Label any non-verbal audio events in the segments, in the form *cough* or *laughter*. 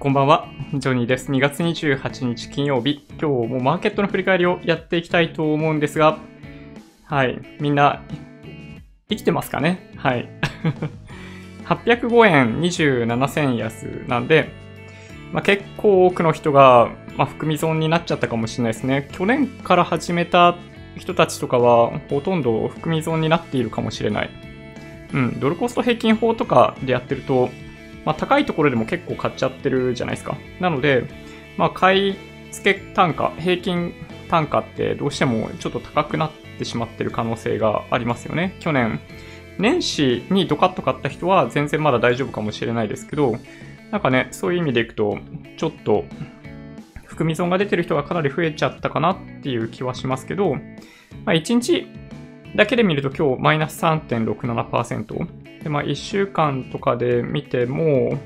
こんばんは。ジョニーです。2月28日金曜日。今日もマーケットの振り返りをやっていきたいと思うんですが、はい。みんな、生きてますかね？はい。*laughs* 805円27銭安なんで、まあ、結構多くの人が、まあ、含み損になっちゃったかもしれないですね。去年から始めた人たちとかは、ほとんど含み損になっているかもしれない。うん、ドルコスト平均法とかでやってると、まあ、高いところでも結構買っちゃってるじゃないですか。なので、まあ、買い付け単価、平均単価ってどうしてもちょっと高くなってしまってる可能性がありますよね。去年、年始にドカッと買った人は全然まだ大丈夫かもしれないですけど、なんかね、そういう意味でいくと、ちょっと、含み損が出てる人がかなり増えちゃったかなっていう気はしますけど、まあ、1日だけで見ると今日マイナス3.67%。で、まあ1週間とかで見ても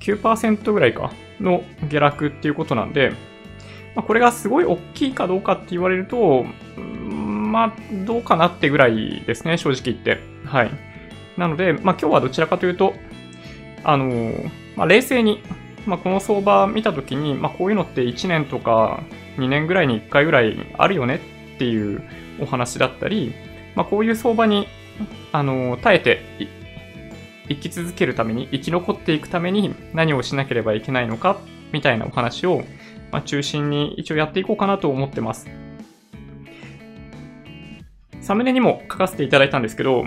9%ぐらいかの下落っていうことなんで、まあ、これがすごい大きいかどうかって言われると、まあどうかなってぐらいですね、正直言って。はい。なので、まあ今日はどちらかというと、あのまあ、冷静に、まあ、この相場見たときに、まあ、こういうのって1年とか2年ぐらいに1回ぐらいあるよねっていうお話だったり、まあ、こういう相場に、あの、耐えて生き続けるために、生き残っていくために何をしなければいけないのか、みたいなお話を、まあ、中心に一応やっていこうかなと思ってます。サムネにも書かせていただいたんですけど、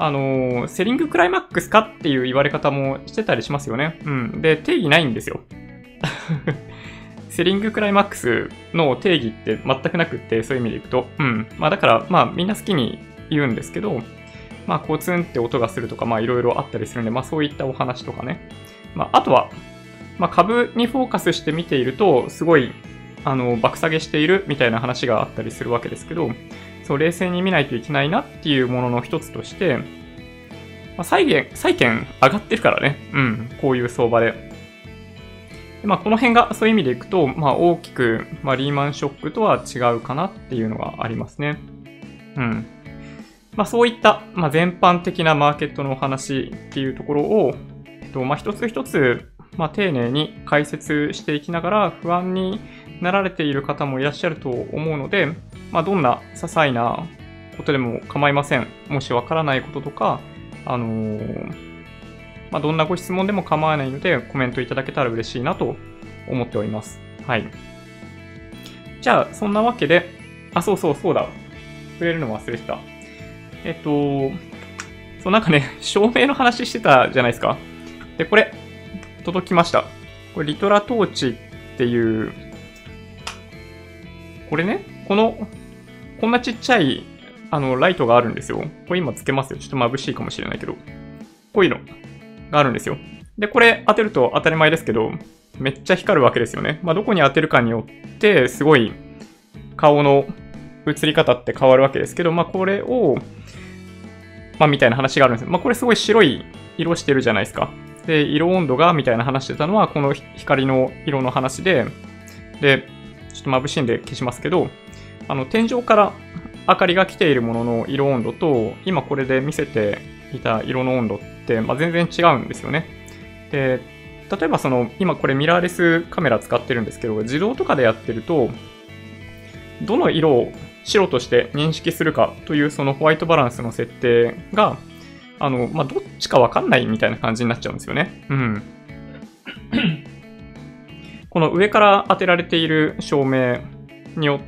あのセリングクライマックスかっていう言われ方もしてたりしますよね。うん。で、定義ないんですよ。*laughs* セリングクライマックスの定義って全くなくって、そういう意味でいくと。うん。まあだから、まあみんな好きに言うんですけど、まあこうツンって音がするとか、まあいろいろあったりするんで、まあそういったお話とかね。まああとは、まあ株にフォーカスして見ていると、すごい、あの、爆下げしているみたいな話があったりするわけですけど、そう、冷静に見ないといけないなっていうものの一つとして、まあ、債券、債券上がってるからね。うん、こういう相場で。まあ、この辺がそういう意味でいくと、まあ、大きく、まあ、リーマンショックとは違うかなっていうのがありますね。うん。まあ、そういった、まあ、全般的なマーケットのお話っていうところを、えっと、まあ、一つ一つ、まあ、丁寧に解説していきながら不安になられている方もいらっしゃると思うので、まあ、どんな些細なことでも構いません。もしわからないこととか、あのーまあ、どんなご質問でも構わないので、コメントいただけたら嬉しいなと思っております。はい。じゃあ、そんなわけで、あ、そうそうそうだ。触れるの忘れてた。えっと、そう、なんかね、*laughs* 照明の話してたじゃないですか。で、これ、届きました。これ、リトラトーチっていう、これね、この、こんなちっちゃい、あの、ライトがあるんですよ。これ今つけますよ。ちょっと眩しいかもしれないけど。こういうの。があるんですよ。で、これ当てると当たり前ですけど、めっちゃ光るわけですよね。まあ、どこに当てるかによって、すごい顔の映り方って変わるわけですけど、まあ、これを、まあ、みたいな話があるんですよ。まあ、これすごい白い色してるじゃないですか。で、色温度がみたいな話してたのは、この光の色の話で、で、ちょっと眩しいんで消しますけど、あの、天井から明かりが来ているものの色温度と、今これで見せていた色の温度って、まあ、全然違うんですよね。で、例えばその、今これミラーレスカメラ使ってるんですけど、自動とかでやってると、どの色を白として認識するかというそのホワイトバランスの設定が、あの、まあ、どっちかわかんないみたいな感じになっちゃうんですよね。うん。*clears throat* この上から当てられている照明によ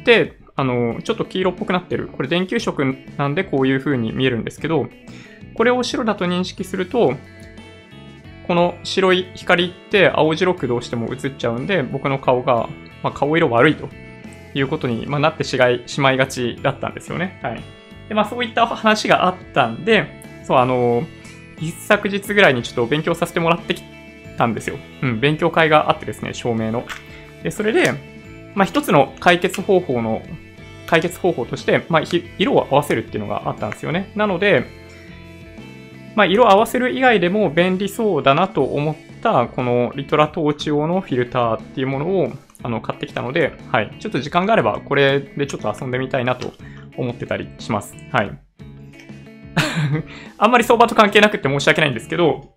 って、あの、ちょっと黄色っぽくなってる。これ電球色なんでこういう風に見えるんですけど、これを白だと認識すると、この白い光って青白くどうしても映っちゃうんで、僕の顔が、まあ、顔色悪いということに、まあ、なってしまいがちだったんですよね。はい。で、まあそういった話があったんで、そう、あの、一昨日ぐらいにちょっと勉強させてもらってきたんですよ。うん、勉強会があってですね、照明の。で、それで、まあ一つの解決方法の解決方法として、まあ、色を合わせるっていうのがあったんですよね。なので、まあ、色を合わせる以外でも便利そうだなと思った、このリトラトーチ用のフィルターっていうものをあの買ってきたので、はい。ちょっと時間があれば、これでちょっと遊んでみたいなと思ってたりします。はい。*laughs* あんまり相場と関係なくて申し訳ないんですけど、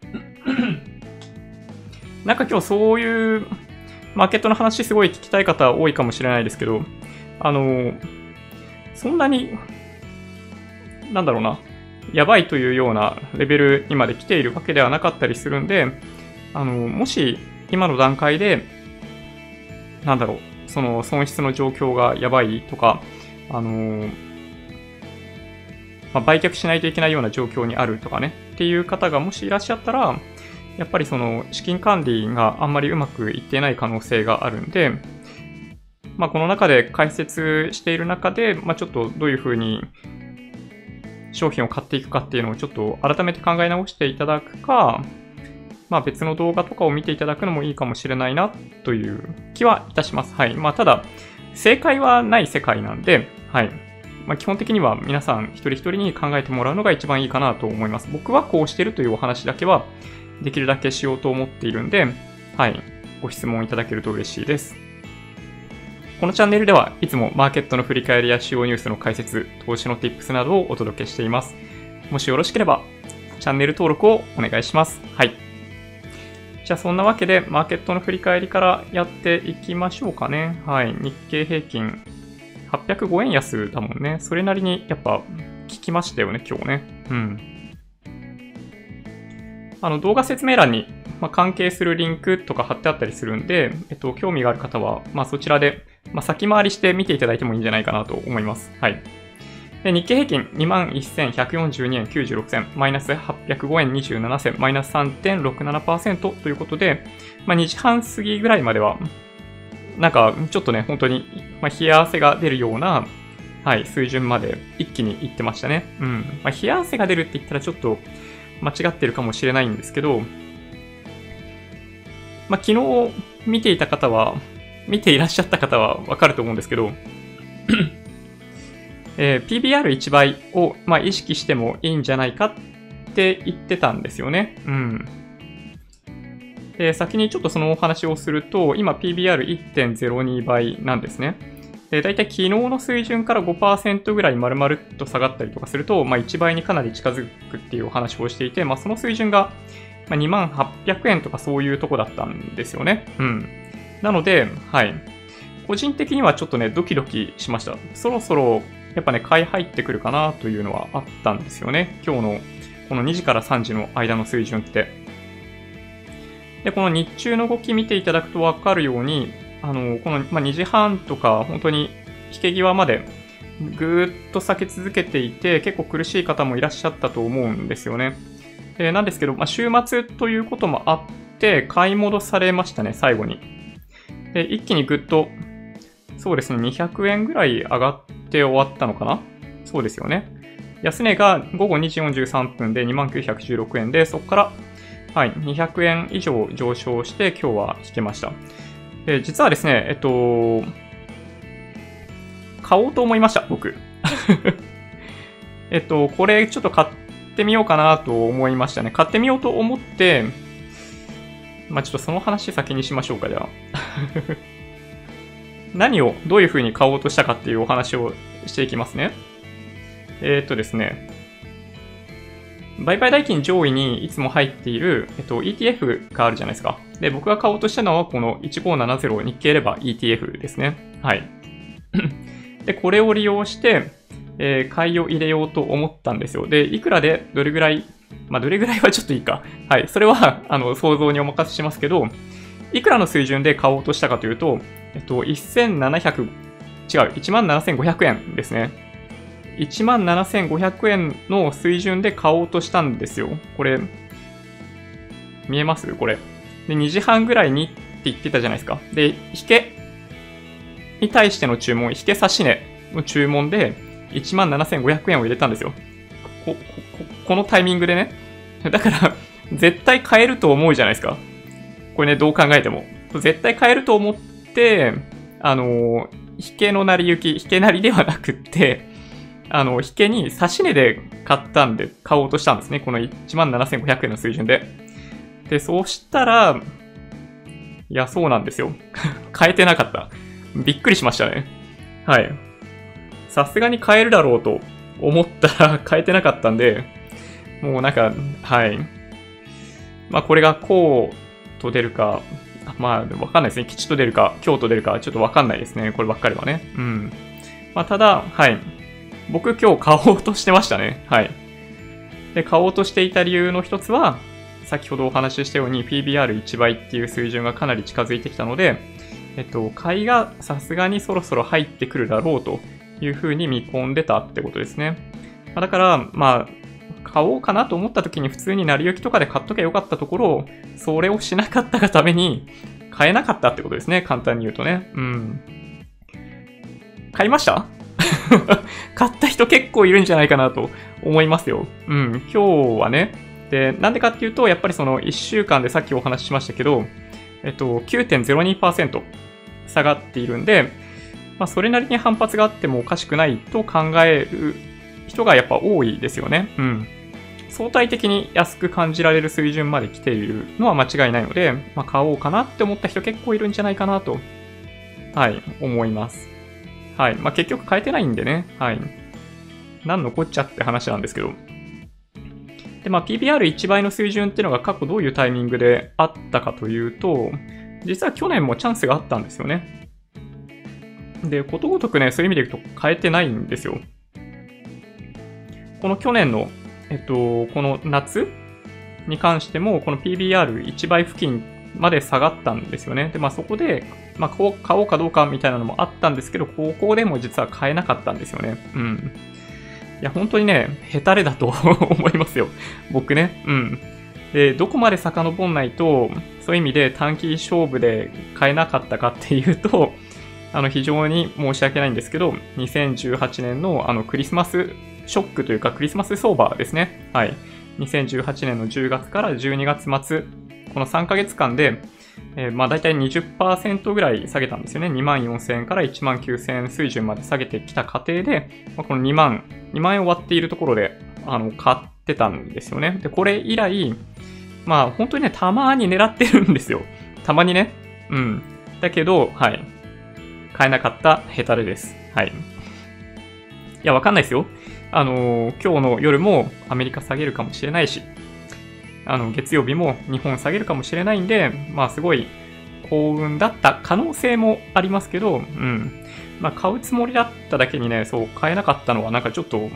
*clears throat* なんか今日そういうマーケットの話すごい聞きたい方多いかもしれないですけど、あの、そんなに、なんだろうな、やばいというようなレベルにまで来ているわけではなかったりするんで、あの、もし今の段階で、なんだろう、その損失の状況がやばいとか、あの、まあ、売却しないといけないような状況にあるとかね、っていう方がもしいらっしゃったら、やっぱりその資金管理があんまりうまくいっていない可能性があるんで、まあ、この中で解説している中で、まあ、ちょっとどういうふうに商品を買っていくかっていうのをちょっと改めて考え直していただくか、まあ、別の動画とかを見ていただくのもいいかもしれないなという気はいたします。はい。まあ、ただ、正解はない世界なんで、はい。まあ、基本的には皆さん一人一人に考えてもらうのが一番いいかなと思います。僕はこうしてるというお話だけはできるだけしようと思っているんで、はい。ご質問いただけると嬉しいです。このチャンネルではいつもマーケットの振り返りや主要ニュースの解説、投資の tips などをお届けしています。もしよろしければ、チャンネル登録をお願いします。はい。じゃあそんなわけで、マーケットの振り返りからやっていきましょうかね。はい。日経平均805円安だもんね。それなりにやっぱ効きましたよね、今日ね。うん。あの動画説明欄に、ま関係するリンクとか貼ってあったりするんで、えっと、興味がある方は、まあ、そちらでまあ、先回りして見ていただいてもいいんじゃないかなと思います。はい。で日経平均21,142円96銭、マイナス805円27銭、マイナス3.67%ということで、まあ、2時半過ぎぐらいまでは、なんかちょっとね、本当に、まあ、冷や汗が出るような、はい、水準まで一気にいってましたね。うん。まあ、冷や汗が出るって言ったらちょっと間違ってるかもしれないんですけど、まあ、昨日見ていた方は、見ていらっしゃった方はわかると思うんですけど、えー、PBR1 倍を、まあ、意識してもいいんじゃないかって言ってたんですよね。うん。で、先にちょっとそのお話をすると、今 PBR1.02 倍なんですね。で、だいたい昨日の水準から5%ぐらい丸々と下がったりとかすると、まあ、1倍にかなり近づくっていうお話をしていて、まあ、その水準が2万800円とかそういうとこだったんですよね。うん。なので、はい。個人的にはちょっとね、ドキドキしました。そろそろ、やっぱね、買い入ってくるかなというのはあったんですよね。今日の、この2時から3時の間の水準って。で、この日中の動き見ていただくとわかるように、あの、この、ま、2時半とか、本当に引け際までぐーっと避け続けていて、結構苦しい方もいらっしゃったと思うんですよね。でなんですけど、まあ、週末ということもあって、買い戻されましたね、最後に。で、一気にぐっと、そうですね、200円ぐらい上がって終わったのかな？そうですよね。安値が午後2時43分で2916円で、そこから、はい、200円以上上昇して今日は引けました。で、実はですね、えっと、買おうと思いました、僕。*laughs* えっと、これちょっと買ってみようかなと思いましたね。買ってみようと思って、まあ、ちょっとその話先にしましょうか、じゃあ。何をどういう風に買おうとしたかっていうお話をしていきますね。えー、っとですね。売買代金上位にいつも入っている、えっと、ETF があるじゃないですか。で、僕が買おうとしたのはこの1570日経レバー ETF ですね。はい。で、これを利用して、えー、買いを入れようと思ったんですよ。で、いくらでどれぐらいまあ、どれぐらいはちょっといいか。はい。それは、あの、想像にお任せしますけど、いくらの水準で買おうとしたかというと、えっと、1700、違う、17,500円ですね。17,500円の水準で買おうとしたんですよ。これ、見えます？これ。で、2時半ぐらいにって言ってたじゃないですか。で、引けに対しての注文、引け差し値の注文で17,500円を入れたんですよ。こ、こ、このタイミングでね。だから、絶対買えると思うじゃないですか。これね、どう考えても。絶対買えると思って、あの、引けの成り行き、引けなりではなくって、あの、引けに差し値で買ったんで、買おうとしたんですね。この17,500円の水準で。で、そうしたら、いや、そうなんですよ。*laughs* 買えてなかった。びっくりしましたね。はい。さすがに買えるだろうと思ったら *laughs* 買えてなかったんで、もうなんか、はい。まあこれがこうと出るか、まあ、わかんないですね。吉と出るか、今日と出るか、ちょっとわかんないですね。こればっかりはね。うん。まあ、ただ、はい。僕今日買おうとしてましたね。はい。で、買おうとしていた理由の一つは、先ほどお話ししたように PBR1 倍っていう水準がかなり近づいてきたので、えっと、買いがさすがにそろそろ入ってくるだろうというふうに見込んでたってことですね。だから、まあ、買おうかなと思った時に普通に成り行きとかで買っときゃよかったところ、それをしなかったがために買えなかったってことですね。簡単に言うとね。うん。買いました？*laughs* 買った人結構いるんじゃないかなと思いますよ。うん。今日はね。で、なんでかっていうと、やっぱりその1週間でさっきお話ししましたけど、えっと、9.02%下がっているんで、まあ、それなりに反発があってもおかしくないと考える人がやっぱ多いですよね。うん。相対的に安く感じられる水準まで来ているのは間違いないので、まあ、買おうかなって思った人結構いるんじゃないかなと、はい、思います。はい。まあ、結局変えてないんでね、はい。何のこっちゃって話なんですけど。で、まあ、PBR1 倍の水準っていうのが過去どういうタイミングであったかというと、実は去年もチャンスがあったんですよね。で、ことごとくね、そういう意味でいくと変えてないんですよ。この去年のえっと、この夏に関しても、この PBR1 倍付近まで下がったんですよね。で、まあそこで、まあこう買おうかどうかみたいなのもあったんですけど、ここでも実は買えなかったんですよね。うん。いや、本当にね、ヘタレだと *laughs* 思いますよ。僕ね。うん。で、どこまで遡んないと、そういう意味で短期勝負で買えなかったかっていうと、あの、非常に申し訳ないんですけど、2018年のあの、クリスマスショックというかクリスマス相場ですね。はい。2018年の10月から12月末、この3ヶ月間で、えー、まあ大体20%ぐらい下げたんですよね。2万4000円から1万9000円水準まで下げてきた過程で、まあ、この2万、2万円終わっているところで、あの、買ってたんですよね。で、これ以来、まあ本当にね、たまに狙ってるんですよ。たまにね。うん。だけど、はい。買えなかったヘタレです。はい。いや、わかんないですよ。あの、今日の夜もアメリカ下げるかもしれないし、あの、月曜日も日本下げるかもしれないんで、まあすごい幸運だった可能性もありますけど、うん。まあ買うつもりだっただけにね、そう買えなかったのはなんかちょっと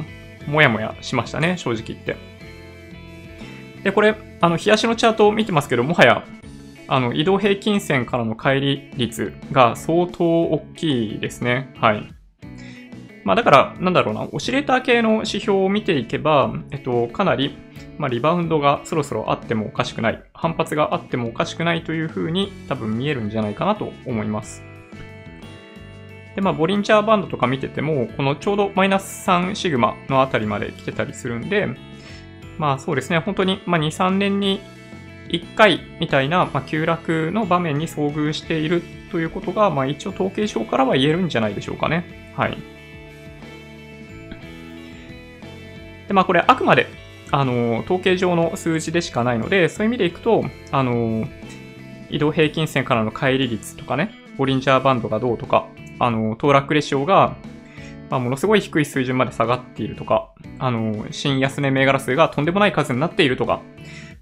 もやもやしましたね、正直言って。で、これ、あの、冷やしのチャートを見てますけど、もはや、あの、移動平均線からの乖離率が相当大きいですね。はい。まあだから、なんだろうな、オシレーター系の指標を見ていけば、えっと、かなり、まあ、リバウンドがそろそろあってもおかしくない、反発があってもおかしくないというふうに多分見えるんじゃないかなと思います。で、まあ、ボリンジャーバンドとか見てても、このちょうどマイナス3シグマのあたりまで来てたりするんで、まあそうですね、本当に、まあ、2、3年に1回みたいな、まあ、急落の場面に遭遇しているということが、まあ一応統計上からは言えるんじゃないでしょうかね。はい。で、まあこれあくまで、あの、統計上の数字でしかないので、そういう意味でいくと、あの、移動平均線からの乖離率とかね、ボリンジャーバンドがどうとか、あの、騰落レシオが、まあ、ものすごい低い水準まで下がっているとか、あの、新安値銘柄数がとんでもない数になっているとか、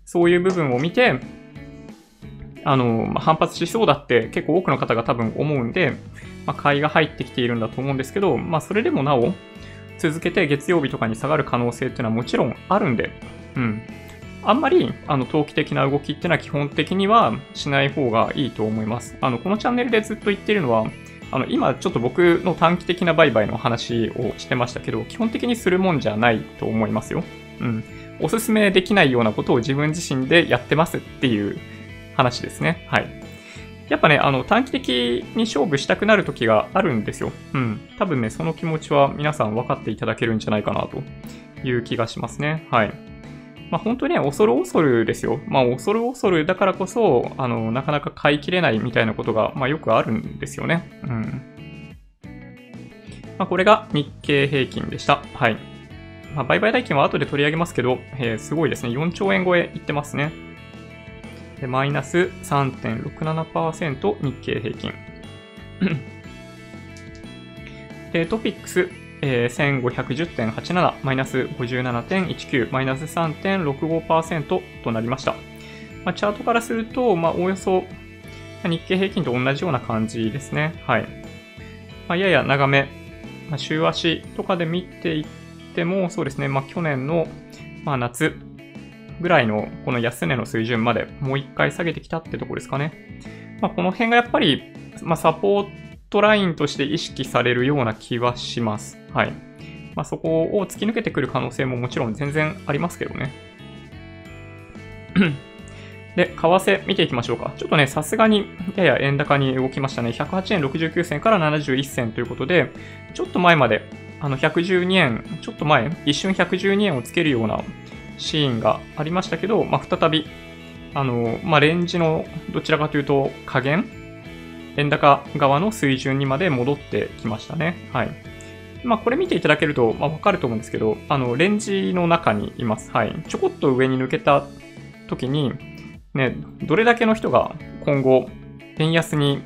そういう部分を見て、あの、まあ、反発しそうだって結構多くの方が多分思うんで、まあ、買いが入ってきているんだと思うんですけど、まあ、それでもなお、続けて月曜日とかに下がる可能性っていうのはもちろんあるんで、うん。あんまり、あの、投機的な動きっていうのは基本的にはしない方がいいと思います。あの、このチャンネルでずっと言ってるのは、あの、今ちょっと僕の短期的な売買の話をしてましたけど、基本的にするもんじゃないと思いますよ。うん。おすすめできないようなことを自分自身でやってますっていう話ですね。はい。やっぱね、あの、短期的に勝負したくなる時があるんですよ。うん。多分ね、その気持ちは皆さん分かっていただけるんじゃないかなという気がしますね。はい。まあ本当にね、恐る恐るですよ。まあ恐る恐るだからこそ、あの、なかなか買い切れないみたいなことが、まあよくあるんですよね。うん。まあこれが日経平均でした。はい。まあ売買代金は後で取り上げますけど、えー、すごいですね。4兆円超えいってますね。でマイナス3.67%日経平均。*laughs* で、トピックス、えー、1510.87、マイナス57.19、マイナス3.65%となりました。まあ、チャートからすると、まあ、おおよそ日経平均と同じような感じですね。はい。まあ、やや長め、まあ、週足とかで見ていっても、そうですね、まあ、去年の、まあ、夏ぐらいのこの安値の水準までもう一回下げてきたってとこですかね。まあ、この辺がやっぱり、まあ、サポートラインとして意識されるような気はします。はい。まあ、そこを突き抜けてくる可能性ももちろん全然ありますけどね。で、為替見ていきましょうか。ちょっとね、さすがにやや円高に動きましたね。108円69銭から71銭ということで、ちょっと前まで、あの、112円、ちょっと前、一瞬112円をつけるようなシーンがありましたけど、まあ、再び、あの、まあ、レンジのどちらかというと加減？円高側の水準にまで戻ってきましたね。はい。まあ、これ見ていただけると、まあ、わかると思うんですけど、あの、レンジの中にいます。はい。ちょこっと上に抜けた時に、ね、どれだけの人が今後、円安に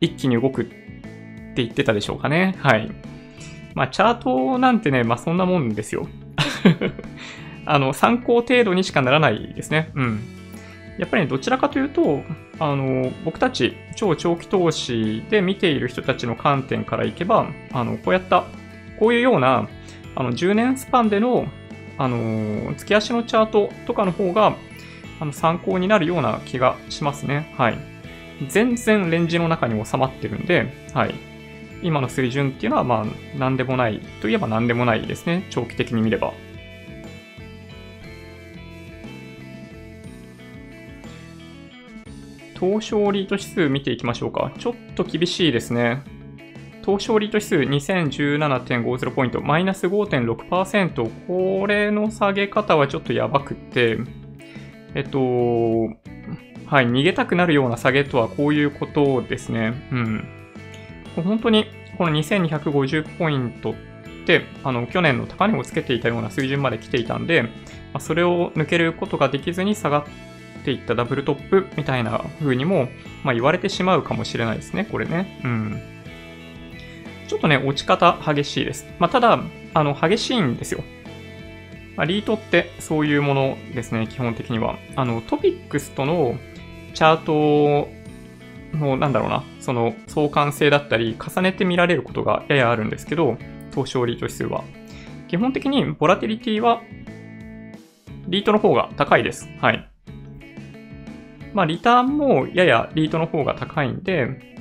一気に動くって言ってたでしょうかね。はい。まあ、チャートなんてね、まあ、そんなもんですよ。*laughs* あの、参考程度にしかならないですね。うん。やっぱり、ね、どちらかというと、あの、僕たち超長期投資で見ている人たちの観点からいけば、あの、こうやった、こういうような、あの、10年スパンでの、あの、月足のチャートとかの方が、あの、参考になるような気がしますね。はい。全然レンジの中に収まってるんで、はい。今の水準っていうのは、まあ、なんでもないといえばなんでもないですね。長期的に見れば。東証リート指数見ていきましょうか。ちょっと厳しいですね。東証リート指数2017.50ポイント、マイナス5.6%。これの下げ方はちょっとやばくって、えっと、はい、逃げたくなるような下げとはこういうことですね。うん。本当に、この2250ポイントって、あの、去年の高値をつけていたような水準まで来ていたんで、それを抜けることができずに下がってっていったダブルトップみたいな風にも、まあ、言われてしまうかもしれないですね、これね。うん。ちょっとね、落ち方激しいです。まあ、ただ、あの、激しいんですよ。まあ、リートってそういうものですね、基本的には。あの、トピックスとのチャートの、なんだろうな、その相関性だったり、重ねて見られることがややあるんですけど、東証リート指数は。基本的にボラティリティは、リートの方が高いです。はい。まあ、リターンもややリートの方が高いんで、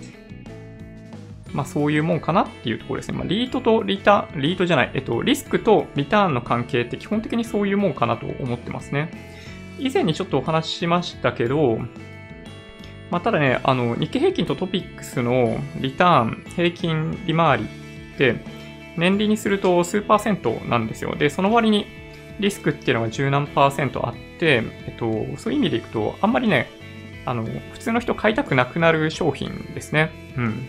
まあ、そういうもんかなっていうところですね。まあ、リートとリターン、リートじゃない、えっと、リスクとリターンの関係って基本的にそういうもんかなと思ってますね。以前にちょっとお話ししましたけど、まあ、ただね、あの、日経平均とトピックスのリターン、平均利回りって、年利にすると数パーセントなんですよ。で、その割にリスクっていうのが十何パーセントあって、えっと、そういう意味でいくと、あんまりね、あの、普通の人買いたくなくなる商品ですね。うん。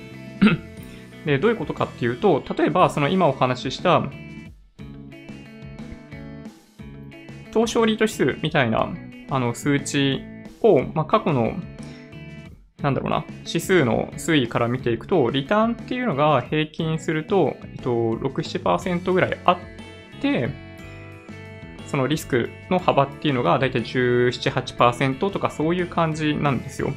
で、どういうことかっていうと、例えば、その今お話しした、東証リート指数みたいな、あの、数値を、まあ、過去の、なんだろうな、指数の推移から見ていくと、リターンっていうのが平均すると、えっと、6、7%ぐらいあって、そのリスクの幅っていうのがだいたい17、8%とかそういう感じなんですよ。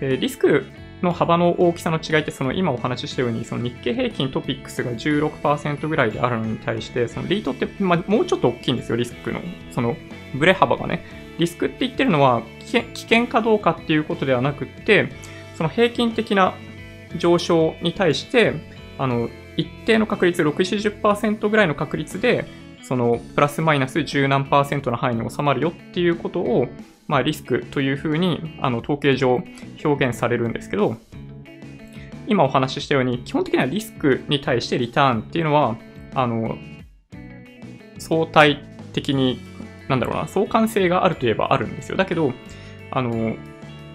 リスクの幅の大きさの違いって、その今お話ししたように、その日経平均トピックスが16%ぐらいであるのに対して、そのリートって、ま、もうちょっと大きいんですよ、リスクの。その、ブレ幅がね。リスクって言ってるのは危険かどうかっていうことではなくって、その平均的な上昇に対して、あの、一定の確率、6、70%ぐらいの確率で、そのプラスマイナス10何パーセントの範囲に収まるよっていうことを、まあ、リスクというふうにあの統計上表現されるんですけど、今お話ししたように、基本的にはリスクに対してリターンっていうのは、あの、相対的に、なんだろうな、相関性があるといえばあるんですよ。だけど、あの、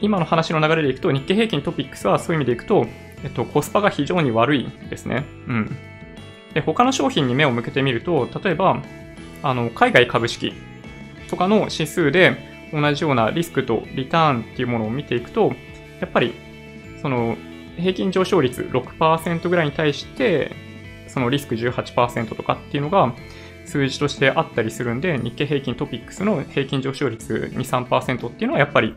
今の話の流れでいくと、日経平均トピックスはそういう意味でいくと、えっと、コスパが非常に悪いですね。うん。で、他の商品に目を向けてみると、例えば、あの、海外株式とかの指数で同じようなリスクとリターンっていうものを見ていくと、やっぱり、その、平均上昇率6%ぐらいに対して、そのリスク18%とかっていうのが、数字としてあったりするんで、日経平均トピックスの平均上昇率2、3%っていうのはやっぱり、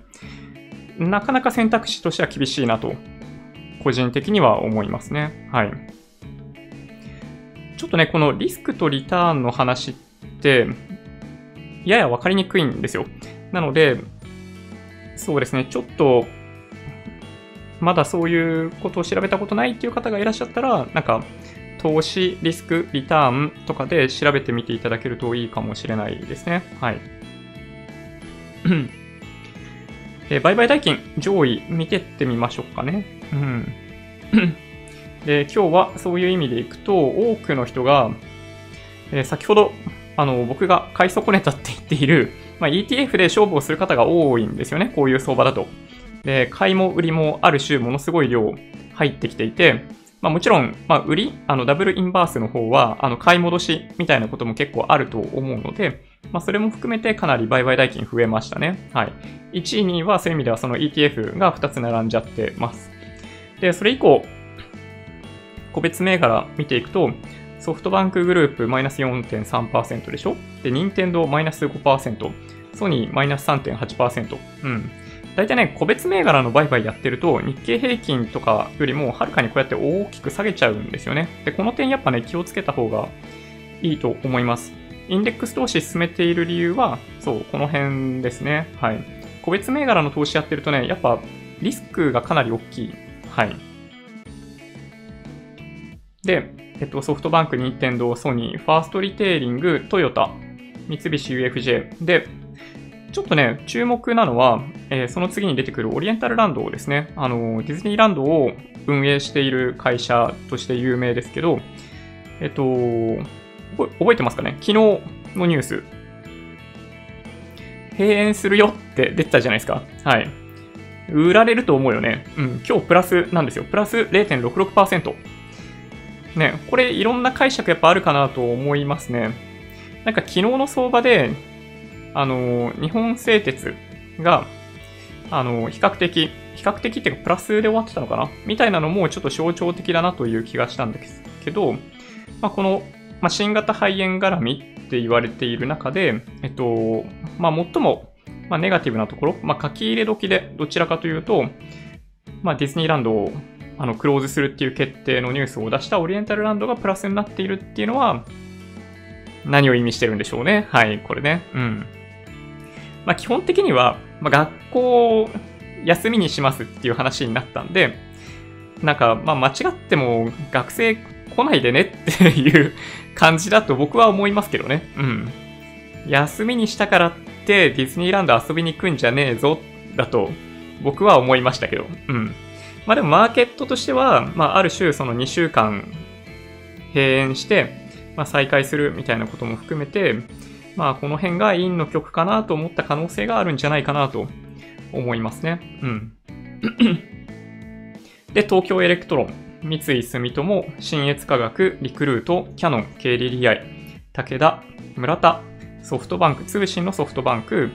なかなか選択肢としては厳しいなと、個人的には思いますね。はい。ちょっとね、このリスクとリターンの話って、やや分かりにくいんですよ。なので、そうですね、ちょっと、まだそういうことを調べたことないっていう方がいらっしゃったら、なんか、投資、リスク、リターンとかで調べてみていただけるといいかもしれないですね。はい。で *clears throat* 売買代金、上位見てってみましょうかね。うん。で、今日はそういう意味でいくと、多くの人が、えー、先ほど、あの、僕が買い損ねたって言っている、まあ、ETF で勝負をする方が多いんですよね。こういう相場だと。で、買いも売りもある種、ものすごい量入ってきていて、まあ、もちろん、まあ、売り、あの、ダブルインバースの方は、あの、買い戻しみたいなことも結構あると思うので、まあ、それも含めてかなり売買代金増えましたね。はい。1位、2位はそういう意味ではその ETF が2つ並んじゃってます。で、それ以降、個別銘柄見ていくと、ソフトバンクグループマイナス4.3%でしょ？で、任天堂マイナス5%、ソニーマイナス3.8%。うん。大体ね、個別銘柄の売買やってると、日経平均とかよりもはるかにこうやって大きく下げちゃうんですよね。で、この点やっぱね、気をつけた方がいいと思います。インデックス投資進めている理由は、そう、この辺ですね。はい。個別銘柄の投資やってるとね、やっぱリスクがかなり大きい。はい。で、えっと、ソフトバンク、任天堂、ソニー、ファーストリテイリング、トヨタ、三菱 UFJ で、ちょっとね、注目なのは、えー、その次に出てくるオリエンタルランドですね。あの、ディズニーランドを運営している会社として有名ですけど、えっと、覚えてますかね？昨日のニュース。閉園するよって出てたじゃないですか。はい。売られると思うよね。うん、今日プラスなんですよ。プラス0.66%。ね、これいろんな解釈やっぱあるかなと思いますね。なんか昨日の相場で、あの、日本製鉄が、あの、比較的、比較的っていうかプラスで終わってたのかな？みたいなのもちょっと象徴的だなという気がしたんですけど、まあ、この、まあ、新型肺炎絡みって言われている中で、えっと、まあ、最も、まあ、ネガティブなところ、まあ、書き入れ時でどちらかというと、まあ、ディズニーランドをあのクローズするっていう決定のニュースを出したオリエンタルランドがプラスになっているっていうのは、何を意味してるんでしょうね。はい、これね。うん。まあ、基本的には、まあ、学校休みにしますっていう話になったんで、なんか、まあ、間違っても学生来ないでねっていう感じだと僕は思いますけどね。うん。休みにしたからってディズニーランド遊びに行くんじゃねえぞだと僕は思いましたけど。うん。まあでもマーケットとしては、まあある種その2週間閉園して、まあ再開するみたいなことも含めて、まあこの辺がインの曲かなと思った可能性があるんじゃないかなと思いますね。うん。で、東京エレクトロン、三井住友、信越化学、リクルート、キャノン、KDDI、武田、村田、ソフトバンク、通信のソフトバンク、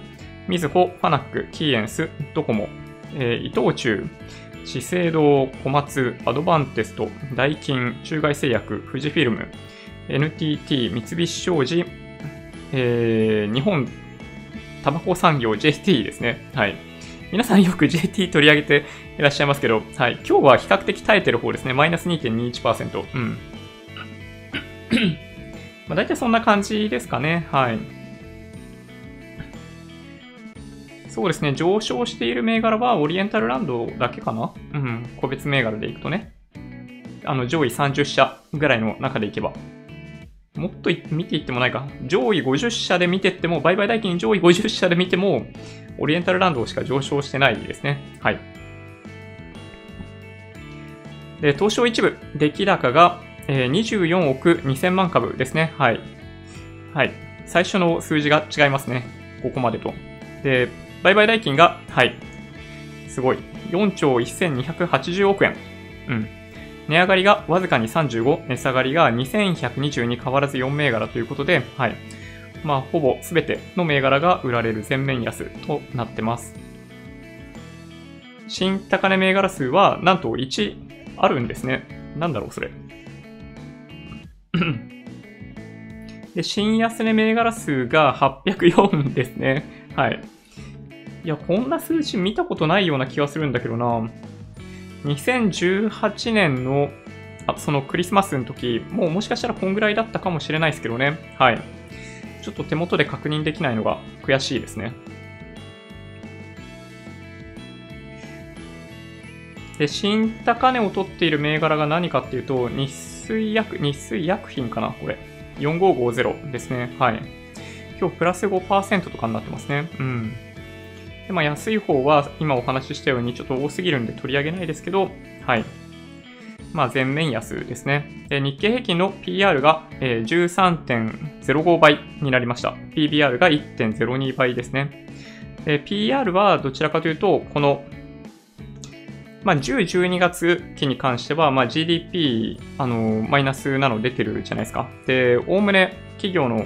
みずほ、ファナック、キーエンス、ドコモ、えー、伊藤忠、資生堂、小松、アドバンテスト、ダイキン、中外製薬、富士フィルム、NTT、三菱商事、えー、日本タバコ産業 JT ですね。はい。皆さんよく JT 取り上げていらっしゃいますけど、はい。今日は比較的耐えてる方ですね。マイナス2.21%。うん。まあ大体そんな感じですかね。はい。そうですね。上昇している銘柄はオリエンタルランドだけかな？うん。個別銘柄でいくとね。あの、上位30社ぐらいの中でいけば。もっと見ていってもないか。上位50社で見てっても、売買代金上位50社で見ても、オリエンタルランドしか上昇してないですね。はい。で、東証一部、出来高が、えー、24億2000万株ですね。はい。はい。最初の数字が違いますね。ここまでと。で、売買代金が、はい。すごい。4兆1280億円。うん。値上がりがわずかに35、値下がりが2120に変わらず4銘柄ということで、はい。まあ、ほぼ全ての銘柄が売られる全面安となってます。新高値銘柄数は、なんと1あるんですね。なんだろう、それ。で、新安値銘柄数が804ですね。はい。いや、こんな数字見たことないような気がするんだけどな。2018年の、あそのクリスマスの時、もうもしかしたらこんぐらいだったかもしれないですけどね。はい。ちょっと手元で確認できないのが悔しいですね。で、新高値を取っている銘柄が何かっていうと、日水薬、日水薬品かなこれ。4550ですね。はい。今日プラス5%とかになってますね。うん。で、まあ、安い方は今お話ししたようにちょっと多すぎるんで取り上げないですけど、はい。まあ、全面安ですね。で日経平均の PR が、え13.05倍になりました。PBR が1.02倍ですね。PR はどちらかというと、この、まあ、10、12月期に関しては、まあ、GDP、あの、マイナスなの出てるじゃないですか。で、おおむね企業の、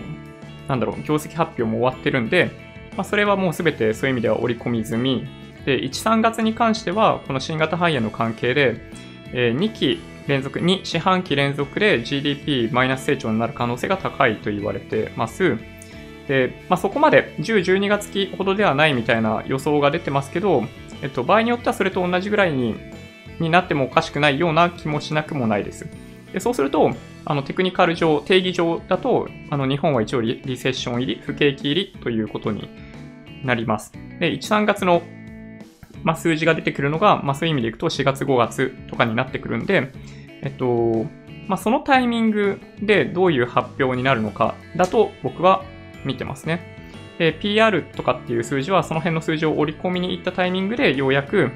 なんだろう、業績発表も終わってるんで、まあ、それはもうすべてそういう意味では織り込み済み。で、1、3月に関しては、この新型肺炎の関係で、えー、2期連続、2四半期連続で GDP マイナス成長になる可能性が高いと言われてます。で、まあ、そこまで10、12月期ほどではないみたいな予想が出てますけど、えっと、場合によってはそれと同じぐらいにになってもおかしくないような気もしなくもないです。でそうすると、あのテクニカル上、定義上だと、あの日本は一応リセッション入り、不景気入りということになります。で、1、3月の、ま、数字が出てくるのが、ま、そういう意味でいくと4月、5月とかになってくるんで、えっと、ま、そのタイミングでどういう発表になるのかだと僕は見てますね。PR とかっていう数字はその辺の数字を織り込みに行ったタイミングでようやく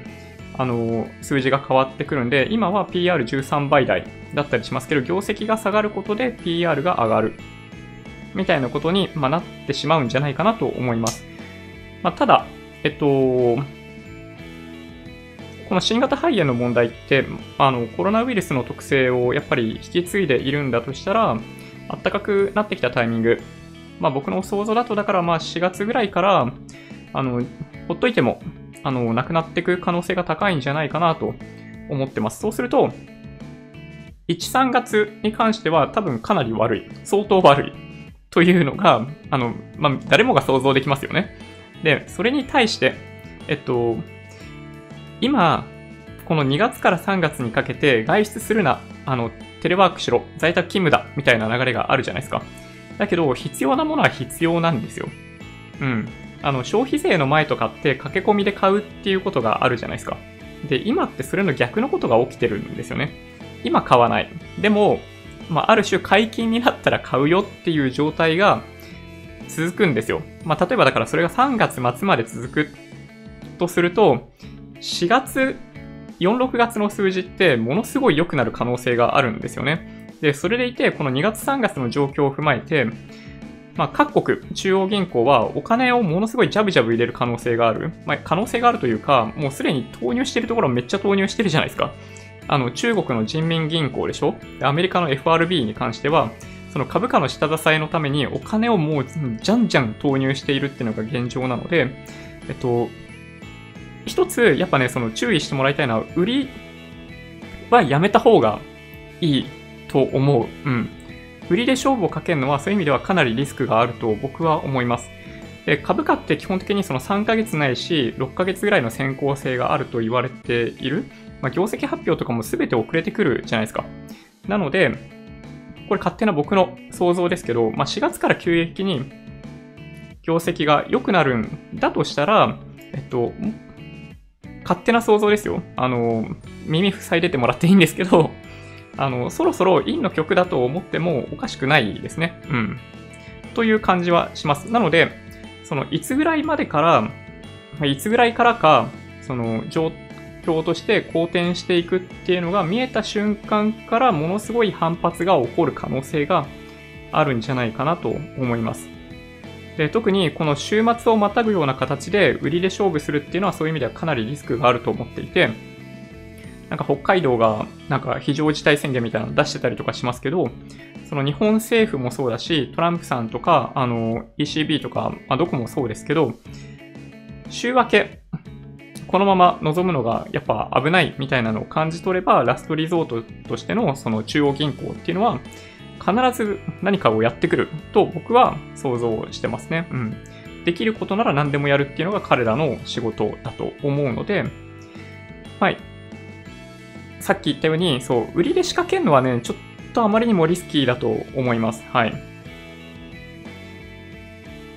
あの、数字が変わってくるんで、今は PR13 倍台だったりしますけど、業績が下がることで PR が上がる。みたいなことに、まあ、なってしまうんじゃないかなと思います。まあ、ただ、えっと、この新型肺炎の問題って、あの、コロナウイルスの特性をやっぱり引き継いでいるんだとしたら、暖かくなってきたタイミング、まあ僕の想像だと、だからまあ4月ぐらいから、あの、ほっといてもあの、なくなっていく可能性が高いんじゃないかなと思ってます。そうすると、1、3月に関しては多分かなり悪い。相当悪い。というのが、あの、まあ、誰もが想像できますよね。で、それに対して、えっと、今、この2月から3月にかけて外出するな、あの、テレワークしろ、在宅勤務だ、みたいな流れがあるじゃないですか。だけど、必要なものは必要なんですよ。うん。あの、消費税の前とかって駆け込みで買うっていうことがあるじゃないですか。で、今ってそれの逆のことが起きてるんですよね。今買わない。でも、まあ、ある種解禁になったら買うよっていう状態が続くんですよ。まあ、例えばだからそれが3月末まで続くとすると、4月、4、6月の数字ってものすごい良くなる可能性があるんですよね。で、それでいて、この2月3月の状況を踏まえて、まあ、各国、中央銀行はお金をものすごいジャブジャブ入れる可能性がある。まあ、可能性があるというか、もうすでに投入してるところめっちゃ投入してるじゃないですか。あの、中国の人民銀行でしょ？アメリカの FRB に関しては、その株価の下支えのためにお金をもうじゃんじゃん投入しているっていうのが現状なので、えっと、一つ、やっぱね、その注意してもらいたいのは、売りはやめた方がいいと思う。うん。売りで勝負をかけるのはそういう意味ではかなりリスクがあると僕は思います。で株価って基本的にその3ヶ月ないし6ヶ月ぐらいの先行性があると言われている。まあ、業績発表とかも全て遅れてくるじゃないですか。なので、これ勝手な僕の想像ですけど、まあ、4月から急激に業績が良くなるんだとしたら、えっと、勝手な想像ですよ。あの、耳塞いでてもらっていいんですけど、あの、そろそろインの曲だと思ってもおかしくないですね。うん。という感じはします。なので、その、いつぐらいまでから、いつぐらいからか、その、状況として好転していくっていうのが見えた瞬間からものすごい反発が起こる可能性があるんじゃないかなと思います。で特にこの週末をまたぐような形で売りで勝負するっていうのはそういう意味ではかなりリスクがあると思っていて、なんか北海道がなんか非常事態宣言みたいなの出してたりとかしますけど、その日本政府もそうだし、トランプさんとか、あの、ECB とか、まあ、どこもそうですけど、週明け、このまま望むのがやっぱ危ないみたいなのを感じ取れば、ラストリゾートとしてのその中央銀行っていうのは、必ず何かをやってくると僕は想像してますね。うん。できることなら何でもやるっていうのが彼らの仕事だと思うので、はい。さっき言ったように、そう、売りで仕掛けるのはね、ちょっとあまりにもリスキーだと思います。はい。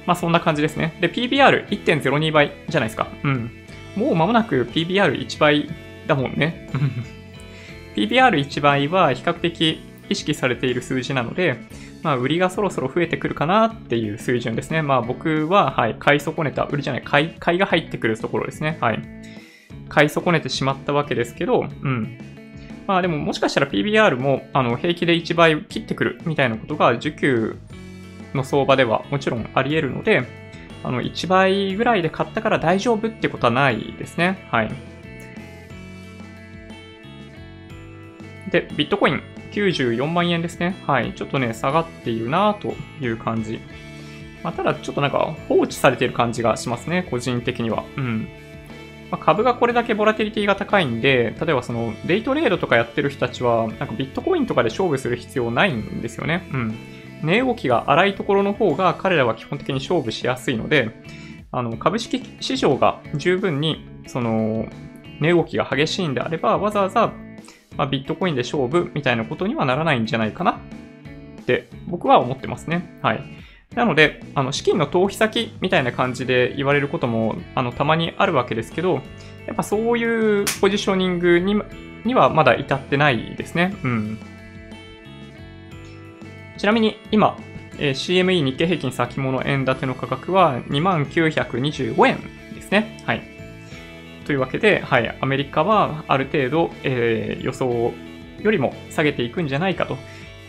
まあそんな感じですね。で、PBR1.02 倍じゃないですか。うん。もう間もなく PBR1 倍だもんね。*laughs* PBR1 倍は比較的意識されている数字なので、まあ、売りがそろそろ増えてくるかなっていう水準ですね。まあ、僕は、はい、買い損ねた、売りじゃない、買い、買いが入ってくるところですね。はい。買い損ねてしまったわけですけど、うん。まあでももしかしたら PBR もあの平気で1倍切ってくるみたいなことが需給の相場ではもちろんあり得るので、あの1倍ぐらいで買ったから大丈夫ってことはないですね。はい。で、ビットコイン94万円ですね。はい。ちょっとね、下がっているなという感じ。まあ、ただ、ちょっとなんか放置されている感じがしますね。個人的には。うん。まあ、株がこれだけボラティリティが高いんで、例えばその、デイトレードとかやってる人たちは、なんかビットコインとかで勝負する必要ないんですよね。うん。値動きが荒いところの方が彼らは基本的に勝負しやすいので、あの、株式市場が十分に、その、値動きが激しいんであれば、わざわざまあ、ビットコインで勝負みたいなことにはならないんじゃないかなって僕は思ってますね。はい。なので、あの資金の逃避先みたいな感じで言われることもあのたまにあるわけですけど、やっぱそういうポジショニングににはまだ至ってないですね。うん。ちなみに今、えー、CME 日経平均先物円建ての価格は2925円ですね。はい。というわけで、はい、アメリカはある程度、えー、予想よりも下げていくんじゃないかと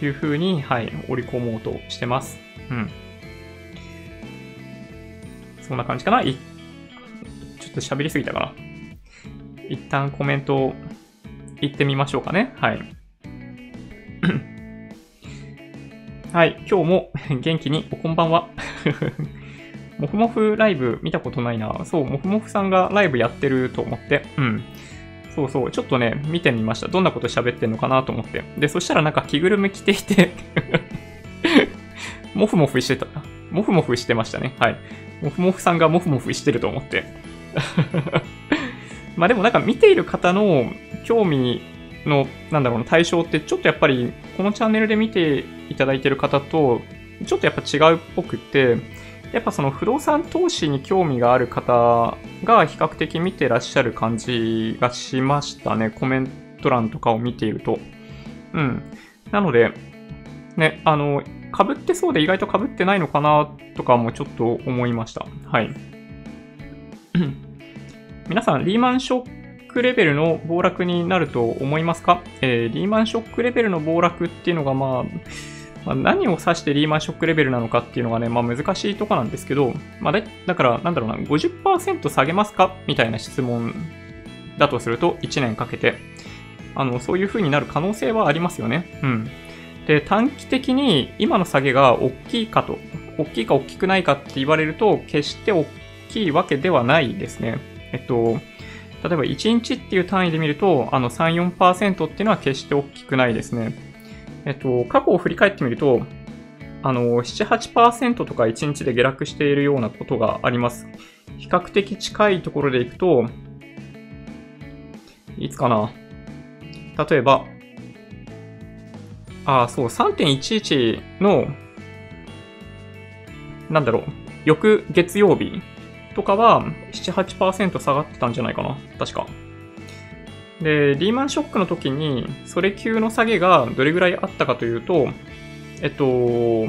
いうふうに、はい、織り込もうとしてます。うん。そんな感じかないちょっと喋りすぎたかな一旦コメントを言ってみましょうかね。はい。*coughs* はい、今日も *laughs* 元気におこんばんは。もふもふライブ見たことないな。そう、もふもふさんがライブやってると思って。うん。そうそう、ちょっとね、見てみました。どんなこと喋ってんのかなと思って。で、そしたらなんか着ぐるみ着ていてもふもふしてた。もふもふしてましたね。はい。もふもふさんがもふもふしてると思って。*laughs* まあでもなんか見ている方の興味の、なんだろうな、対象ってちょっとやっぱりこのチャンネルで見ていただいてる方と、ちょっとやっぱ違うっぽくて、やっぱその不動産投資に興味がある方が比較的見てらっしゃる感じがしましたね。コメント欄とかを見ていると。うん。なので、ね、あの、被ってそうで意外と被ってないのかなとかもちょっと思いました。はい。*clears throat* 皆さん、リーマンショックレベルの暴落になると思いますか、えー、リーマンショックレベルの暴落っていうのがまあ、まあ、何を指してリーマンショックレベルなのかっていうのがね、まあ難しいとこなんですけど、まあだだから、なんだろうな、50%下げますか？みたいな質問だとすると、1年かけて、あの、そういう風になる可能性はありますよね。うん。で、短期的に今の下げが大きいかと、大きいか大きくないかって言われると、決して大きいわけではないですね。えっと、例えば1日っていう単位で見ると、あの3、4%っていうのは決して大きくないですね。えっと、過去を振り返ってみると、あの、7、8%とか1日で下落しているようなことがあります。比較的近いところでいくと、いつかな例えば、あ、そう、3.11の、なんだろう、翌月曜日とかは7、8%下がってたんじゃないかな確か。で、リーマンショックの時に、それ級の下げがどれぐらいあったかというと、えっと、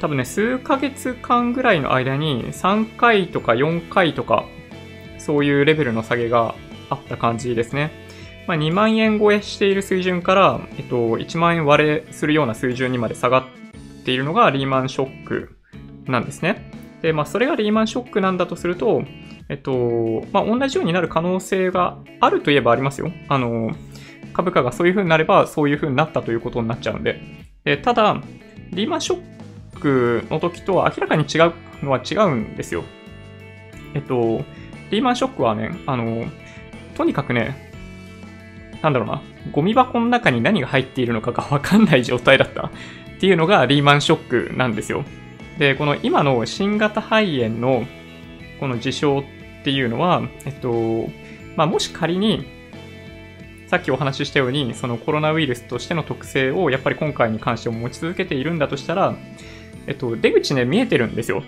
多分ね、数ヶ月間ぐらいの間に3回とか4回とか、そういうレベルの下げがあった感じですね。まあ、2万円超えしている水準から、えっと、1万円割れするような水準にまで下がっているのがリーマンショックなんですね。で、まあ、それがリーマンショックなんだとすると、えっと、まあ、同じようになる可能性があるといえばありますよ。あの、株価がそういう風になれば、そういう風になったということになっちゃうんで。でただ、リーマンショックの時とは明らかに違うのは違うんですよ。えっと、リーマンショックはね、あの、とにかくね、なんだろうな、ゴミ箱の中に何が入っているのかが *laughs* わかんない状態だったっていうのがリーマンショックなんですよ。で、この今の新型肺炎のこの事象っていうのは、えっと、まあ、もし仮に、さっきお話ししたように、そのコロナウイルスとしての特性をやっぱり今回に関しても持ち続けているんだとしたら、えっと、出口ね、見えてるんですよ。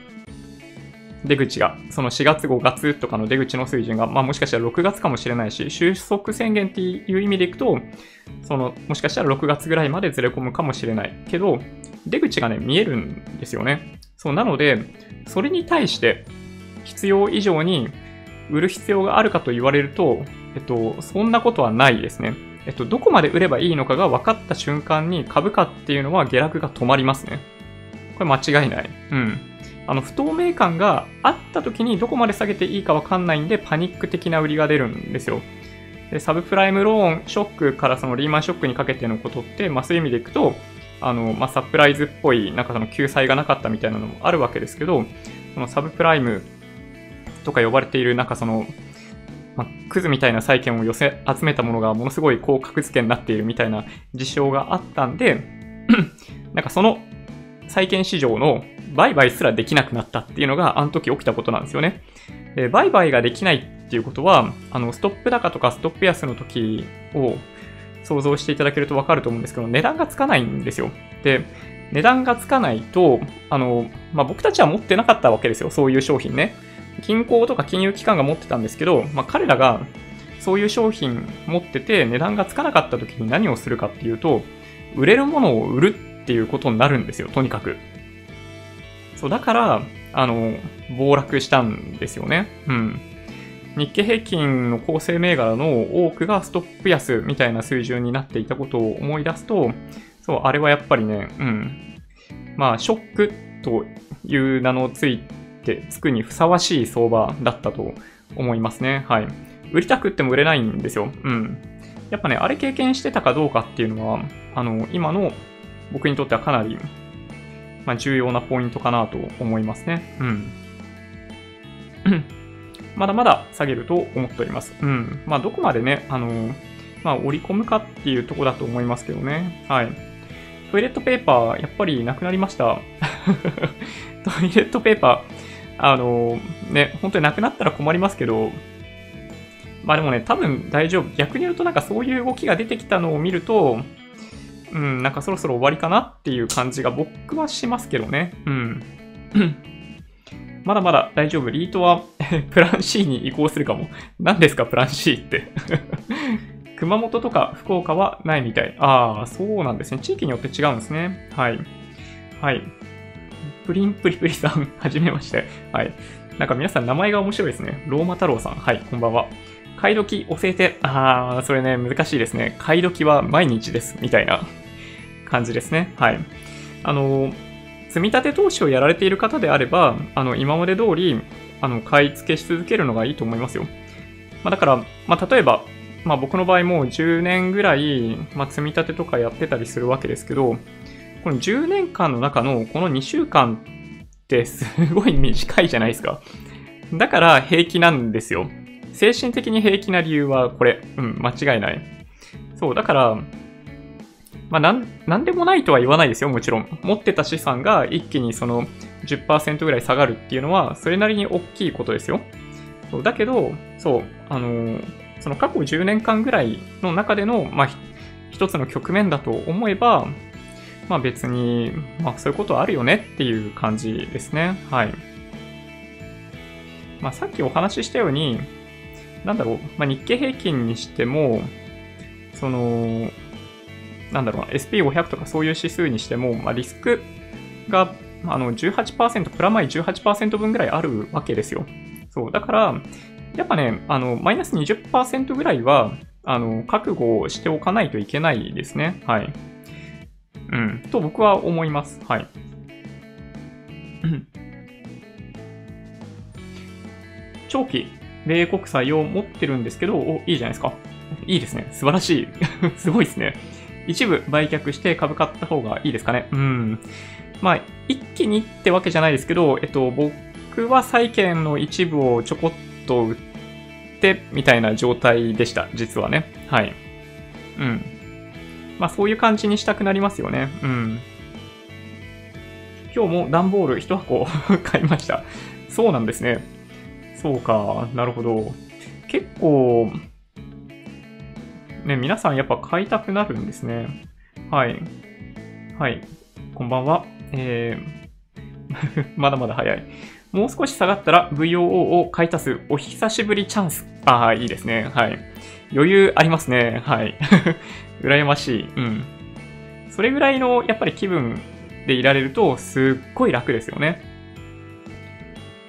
出口が。その4月、5月とかの出口の水準が、まあもしかしたら6月かもしれないし、収束宣言っていう意味でいくと、その、もしかしたら6月ぐらいまでずれ込むかもしれないけど、出口がね、見えるんですよね。そう、なので、それに対して、必要以上に売る必要があるかと言われると、えっと、そんなことはないですね。えっと、どこまで売ればいいのかが分かった瞬間に株価っていうのは下落が止まりますね。これ間違いない。うん。あの、不透明感があった時にどこまで下げていいか分かんないんで、パニック的な売りが出るんですよ。で、サブプライムローンショックからそのリーマンショックにかけてのことって、まあそういう意味でいくと、あの、まあサプライズっぽい、なんかその救済がなかったみたいなのもあるわけですけど、そのサブプライムとか呼ばれている、なんかその、まあ、クズみたいな債券を寄せ集めたものがものすごい高格付けになっているみたいな事象があったんで、*clears throat* なんかその債券市場の売買すらできなくなったっていうのがあの時起きたことなんですよね。で売買ができないっていうことは、あの、ストップ高とかストップ安の時を想像していただけるとわかると思うんですけど、値段がつかないんですよ。で、値段がつかないと、あの、まあ、僕たちは持ってなかったわけですよ。そういう商品ね。銀行とか金融機関が持ってたんですけど、まあ、彼らがそういう商品持ってて値段がつかなかった時に何をするかっていうと、売れるものを売るっていうことになるんですよ、とにかく。そう、だから、あの、暴落したんですよね。うん。日経平均の構成銘柄の多くがストップ安みたいな水準になっていたことを思い出すと、そう、あれはやっぱりね、うん。まあ、ショックという名のついて、つくにふさわしい相場だったと思いますね。はい。売りたくっても売れないんですよ。うん。やっぱね、あれ経験してたかどうかっていうのは、あの、今の僕にとってはかなりまあ、重要なポイントかなと思いますね。うん。まだまだ下げると思っております。うん。まあ、どこまでね、あのー、まあ、織り込むかっていうとこだと思いますけどね。はい。トイレットペーパー、やっぱりなくなりました。*laughs* トイレットペーパー、あのー、ね、本当になくなったら困りますけど、まあでもね、多分大丈夫。逆に言うとなんかそういう動きが出てきたのを見ると、うん、なんかそろそろ終わりかなっていう感じが僕はしますけどね。うん。まだまだ大丈夫。リートは *laughs* プラン C に移行するかも。何ですか、プラン C って *laughs* 熊本とか福岡はないみたい。ああ、そうなんですね。地域によって違うんですね。はい。はい。プリンプリプリさん、*laughs* はじめまして。はい。なんか皆さん名前が面白いですね。ローマ太郎さん。はい、こんばんは。買い時教えて。あー、それね、難しいですね。買い時は毎日です。みたいな感じですね。はい。あの、積み立て投資をやられている方であれば、あの、今まで通り、あの、買い付けし続けるのがいいと思いますよ。まあ、だから、まあ、例えば、まあ、僕の場合も10年ぐらい、まあ、積み立てとかやってたりするわけですけど、この10年間の中のこの2週間ってすごい短いじゃないですか。だから平気なんですよ。精神的に平気な理由はこれ。うん、間違いない。そう、だから、まあ、なん、なんでもないとは言わないですよ、もちろん。持ってた資産が一気にその10%ぐらい下がるっていうのは、それなりに大きいことですよ。そうだけど、そう、あの、その過去10年間ぐらいの中での、まあ、一つの局面だと思えば、まあ別に、まあそういうことはあるよねっていう感じですね。はい。まあさっきお話ししたように、なんだろう、まあ、日経平均にしても、その、なんだろうな、SP500 とかそういう指数にしても、まあ、リスクがあの18%、プラマイ18%分ぐらいあるわけですよ。そう。だから、やっぱね、あの、マイナス20%ぐらいは、あの、覚悟をしておかないといけないですね。はい。うん。と僕は思います。はい。長期米国債を持ってるんですけど、お、いいじゃないですか。いいですね。素晴らしい。*laughs* すごいですね。一部売却して株買った方がいいですかね。うん。まあ、一気にってわけじゃないですけど、えっと、僕は債券の一部をちょこっと売って、みたいな状態でした。実はね。はい。うん。まあそういう感じにしたくなりますよね。うん。今日も段ボール1箱 *laughs* 買いました。そうなんですね。そうか、なるほど。結構、ね、皆さんやっぱ買いたくなるんですね。はい。はい。こんばんは。えー、*laughs* まだまだ早い。もう少し下がったら VOO を買い足すお久しぶりチャンス。ああ、いいですね。はい。余裕ありますね。はい。*laughs* 羨ましい。うん。それぐらいのやっぱり気分でいられるとすっごい楽ですよね。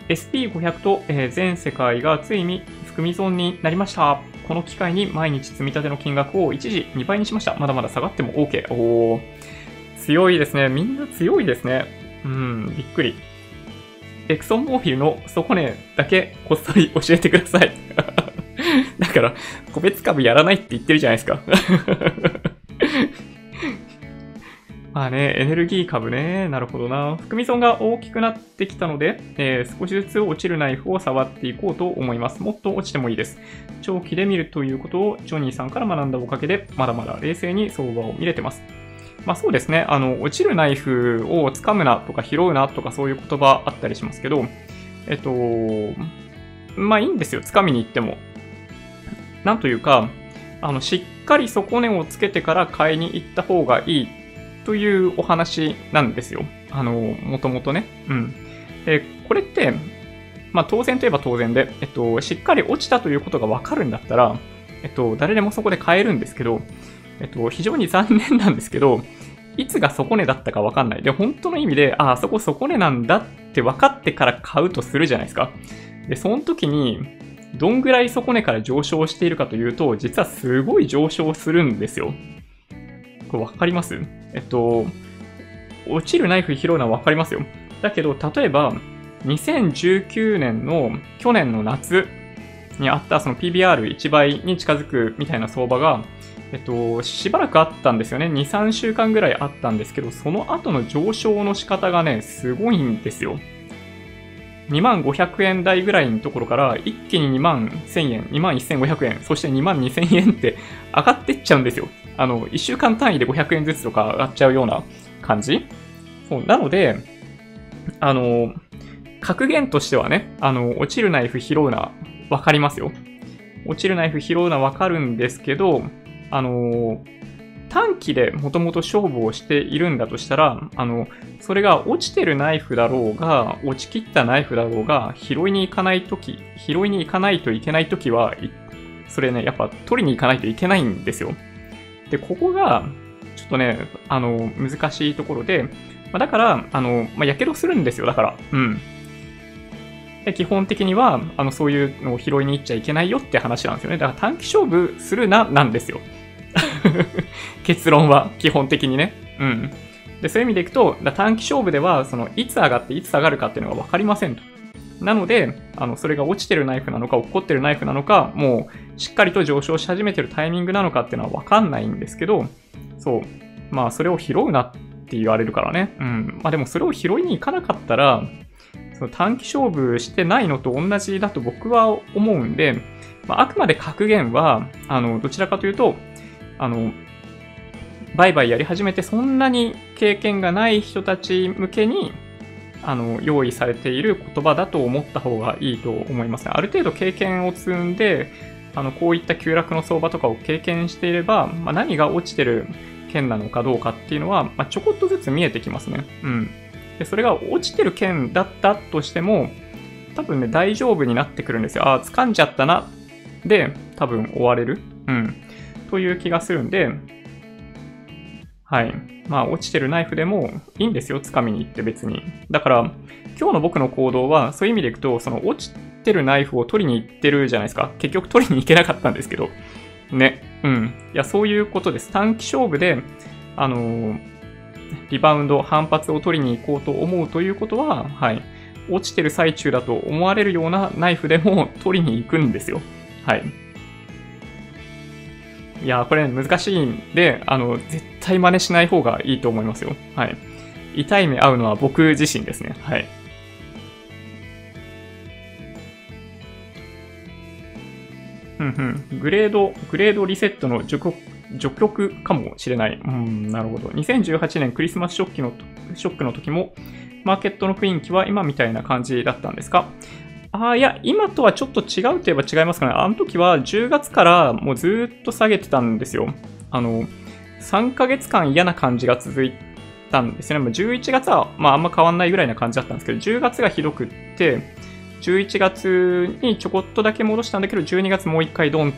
SP500 と、えー全世界がついに含み損になりました。この機会に毎日積み立ての金額を一時2倍にしました。まだまだ下がっても OK。おー。強いですね。みんな強いですね。うん、びっくり。エクソンモーフィルの底値だけこっそり教えてください。*laughs* だから、個別株やらないって言ってるじゃないですか。まあね、エネルギー株ね、なるほどな。含み損が大きくなってきたので、えー少しずつ落ちるナイフを触っていこうと思います。もっと落ちてもいいです。長期で見るということをジョニーさんから学んだおかげで、まだまだ冷静に相場を見れてます。まあそうですね、あの、落ちるナイフを掴むなとか拾うなとかそういう言葉あったりしますけど、えっと、まあいいんですよ、掴みに行っても。なんというか、あの、しっかり底値をつけてから買いに行った方がいいというお話なんですよ。あの、もともとね。うん。で、これって、まあ当然といえば当然で、えっと、しっかり落ちたということがわかるんだったら、えっと、誰でもそこで買えるんですけど、えっと、非常に残念なんですけど、いつが底値だったかわかんない。で、本当の意味で、ああ、そこ底値なんだって分かってから買うとするじゃないですか。で、その時に、どんぐらい底値から上昇しているかというと、実はすごい上昇するんですよ。これ分かります？えっと、落ちるナイフ拾うのは分かりますよ。だけど、例えば、2019年の去年の夏にあったその PBR1 倍に近づくみたいな相場が、えっと、しばらくあったんですよね。2、3週間ぐらいあったんですけど、その後の上昇の仕方がね、すごいんですよ。2万500円台ぐらいのところから一気に2万1000円、2万1500円、そして2万2000円って上がってっちゃうんですよ。あの、1週間単位で500円ずつとか上がっちゃうような感じそう、なので、あの、格言としてはね、あの、落ちるナイフ拾うな、わかりますよ。落ちるナイフ拾うなわかるんですけど、あの、短期でもともと勝負をしているんだとしたら、あの、それが落ちてるナイフだろうが、落ちきったナイフだろうが、拾いに行かないとき、拾いに行かないといけないときは、それね、やっぱ取りに行かないといけないんですよ。で、ここが、ちょっとね、あの、難しいところで、ま、だから、あの、まあ、やけどするんですよ、だから。うん。で基本的には、あの、そういうのを拾いに行っちゃいけないよって話なんですよね。だから短期勝負するな、なんですよ。*laughs* 結論は、基本的にね。うん。で、そういう意味でいくと、だ短期勝負では、その、いつ上がっていつ下がるかっていうのが分かりませんと。なので、あの、それが落ちてるナイフなのか、落っこってるナイフなのか、もう、しっかりと上昇し始めてるタイミングなのかっていうのは分かんないんですけど、そう。まあ、それを拾うなって言われるからね。うん。まあでも、それを拾いに行かなかったら、その短期勝負してないのと同じだと僕は思うんで、まあ、あくまで格言は、あの、どちらかというと、あの、売買やり始めてそんなに経験がない人たち向けに、あの、用意されている言葉だと思った方がいいと思いますね。ある程度経験を積んで、あの、こういった急落の相場とかを経験していれば、まあ、何が落ちてる剣なのかどうかっていうのは、まあ、ちょこっとずつ見えてきますね。うん。で、それが落ちてる剣だったとしても、多分ね、大丈夫になってくるんですよ。ああ、掴んじゃったな。で、多分終われる。うん。という気がするんで、はい。まあ、落ちてるナイフでもいいんですよ。掴みに行って別に。だから、今日の僕の行動は、そういう意味でいくと、その落ちてるナイフを取りに行ってるじゃないですか。結局取りに行けなかったんですけど。ね。うん。いや、そういうことです。短期勝負で、あのーリバウンド、反発を取りに行こうと思うということは、はい。落ちてる最中だと思われるようなナイフでも取りに行くんですよ。はい。いや、これ難しいんで、あの、絶対真似しない方がいいと思いますよ。はい。痛い目合うのは僕自身ですね。はい。うんうん。グレード、グレードリセットの熟序曲かもしれない。うん、なるほど。2018年クリスマスショックのショックの時も、マーケットの雰囲気は今みたいな感じだったんですか？ああ、いや、今とはちょっと違うといえば違いますかね。あの時は10月からもうずっと下げてたんですよ。あの、3ヶ月間嫌な感じが続いたんですよね。11月は、まあ、あんま変わんないぐらいな感じだったんですけど、10月がひどくって、11月にちょこっとだけ戻したんだけど、12月もう一回ドンっ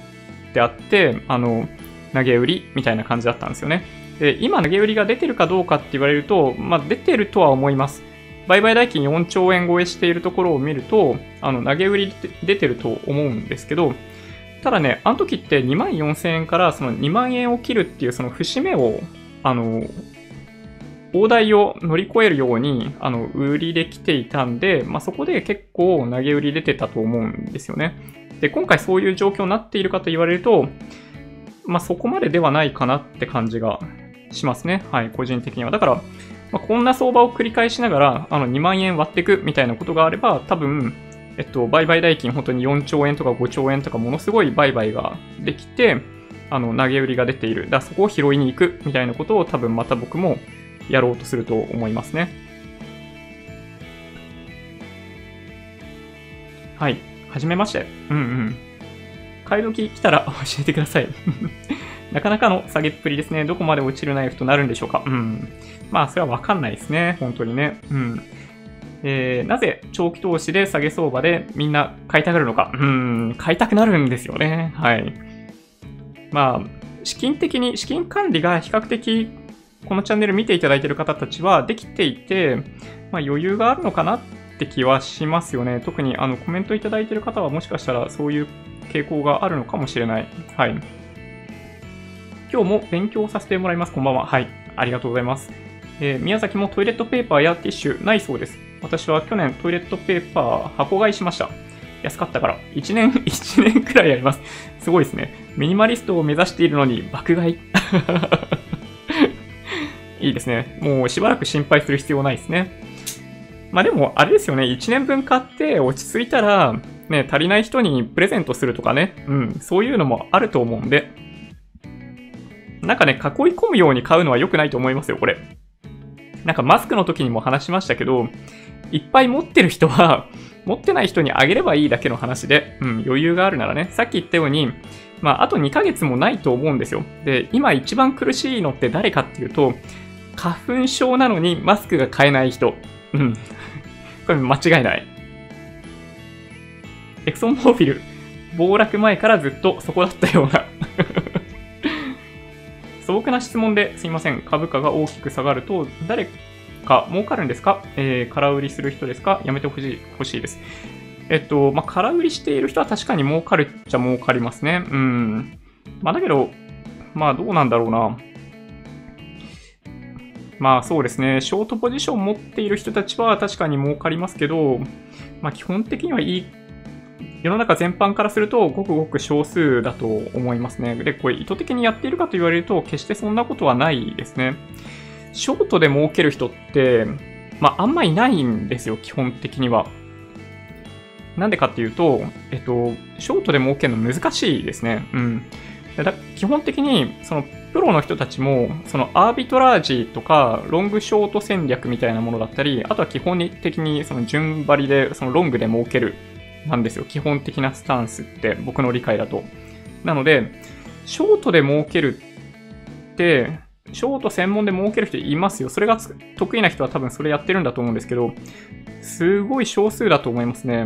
てあって、あの、投げ売りみたいな感じだったんですよね。で、今投げ売りが出てるかどうかって言われると、まあ、出てるとは思います。売買代金4兆円超えしているところを見ると、あの、投げ売り出てると思うんですけど、ただね、あの時って2万4000円からその2万円を切るっていうその節目を、あの、大台を乗り越えるように、あの、売りで来ていたんで、まあ、そこで結構投げ売り出てたと思うんですよね。で、今回そういう状況になっているかと言われると、まあ、そこまでではないかなって感じがしますね。はい、個人的には。だから、まあ、こんな相場を繰り返しながら、あの、2万円割っていくみたいなことがあれば、多分、えっと、売買代金本当に4兆円とか5兆円とかものすごい売買ができて、あの、投げ売りが出ている。だそこを拾いに行くみたいなことを多分また僕もやろうとすると思いますね。はい。はじめまして。うんうん。買い時来たら *laughs* 教えてください。*laughs* なかなかの下げっぷりですね。どこまで落ちるナイフとなるんでしょうか。うん。まあ、それはわかんないですね。本当にね。うん。えー、なぜ長期投資で下げ相場でみんな買いたがるのか。うん、買いたくなるんですよね。はい。まあ、資金的に、資金管理が比較的このチャンネル見ていただいている方たちはできていて、まあ、余裕があるのかなって気はしますよね。特にあのコメントいただいている方はもしかしたらそういう傾向があるのかもしれない。はい。今日も勉強させてもらいます。こんばんは。はい。ありがとうございます。えー、宮崎もトイレットペーパーやティッシュないそうです。私は去年トイレットペーパー箱買いしました。安かったから。1年、*laughs* 1年くらいあります。すごいですね。ミニマリストを目指しているのに爆買い。*laughs* いいですね。もうしばらく心配する必要ないですね。まあでも、あれですよね。1年分買って落ち着いたら、ね、足りない人にプレゼントするとかね。うん、そういうのもあると思うんで。なんかね、囲い込むように買うのは良くないと思いますよ、これ。なんかマスクの時にも話しましたけど、いっぱい持ってる人は、*laughs* 持ってない人にあげればいいだけの話で、うん、余裕があるならね。さっき言ったように、まあ、あと2ヶ月もないと思うんですよ。で、今一番苦しいのって誰かっていうと、花粉症なのにマスクが買えない人。うん。*laughs* これ間違いない。エクソンモーフィル、暴落前からずっとそこだったような *laughs* 素朴な質問ですいません。株価が大きく下がると、誰か儲かるんですか？えー、空売りする人ですか？やめてほしいほしいです。えっと、まあ、空売りしている人は確かに儲かるっちゃ儲かりますね。うん。まあ、だけど、まあ、どうなんだろうな。まあそうですね、ショートポジション持っている人たちは確かに儲かりますけど、まあ基本的にはいい、世の中全般からするとごくごく少数だと思いますね。で、これ意図的にやっているかと言われると決してそんなことはないですね。ショートで儲ける人って、まああんまいないんですよ、基本的には。なんでかっていうと、えっと、ショートで儲けるの難しいですね。うん。だ基本的に、その、プロの人たちも、そのアービトラージとか、ロングショート戦略みたいなものだったり、あとは基本的にその順張りで、そのロングで儲ける、なんですよ。基本的なスタンスって、僕の理解だと。なので、ショートで儲けるって、ショート専門で儲ける人いますよ。それが得意な人は多分それやってるんだと思うんですけど、すごい少数だと思いますね。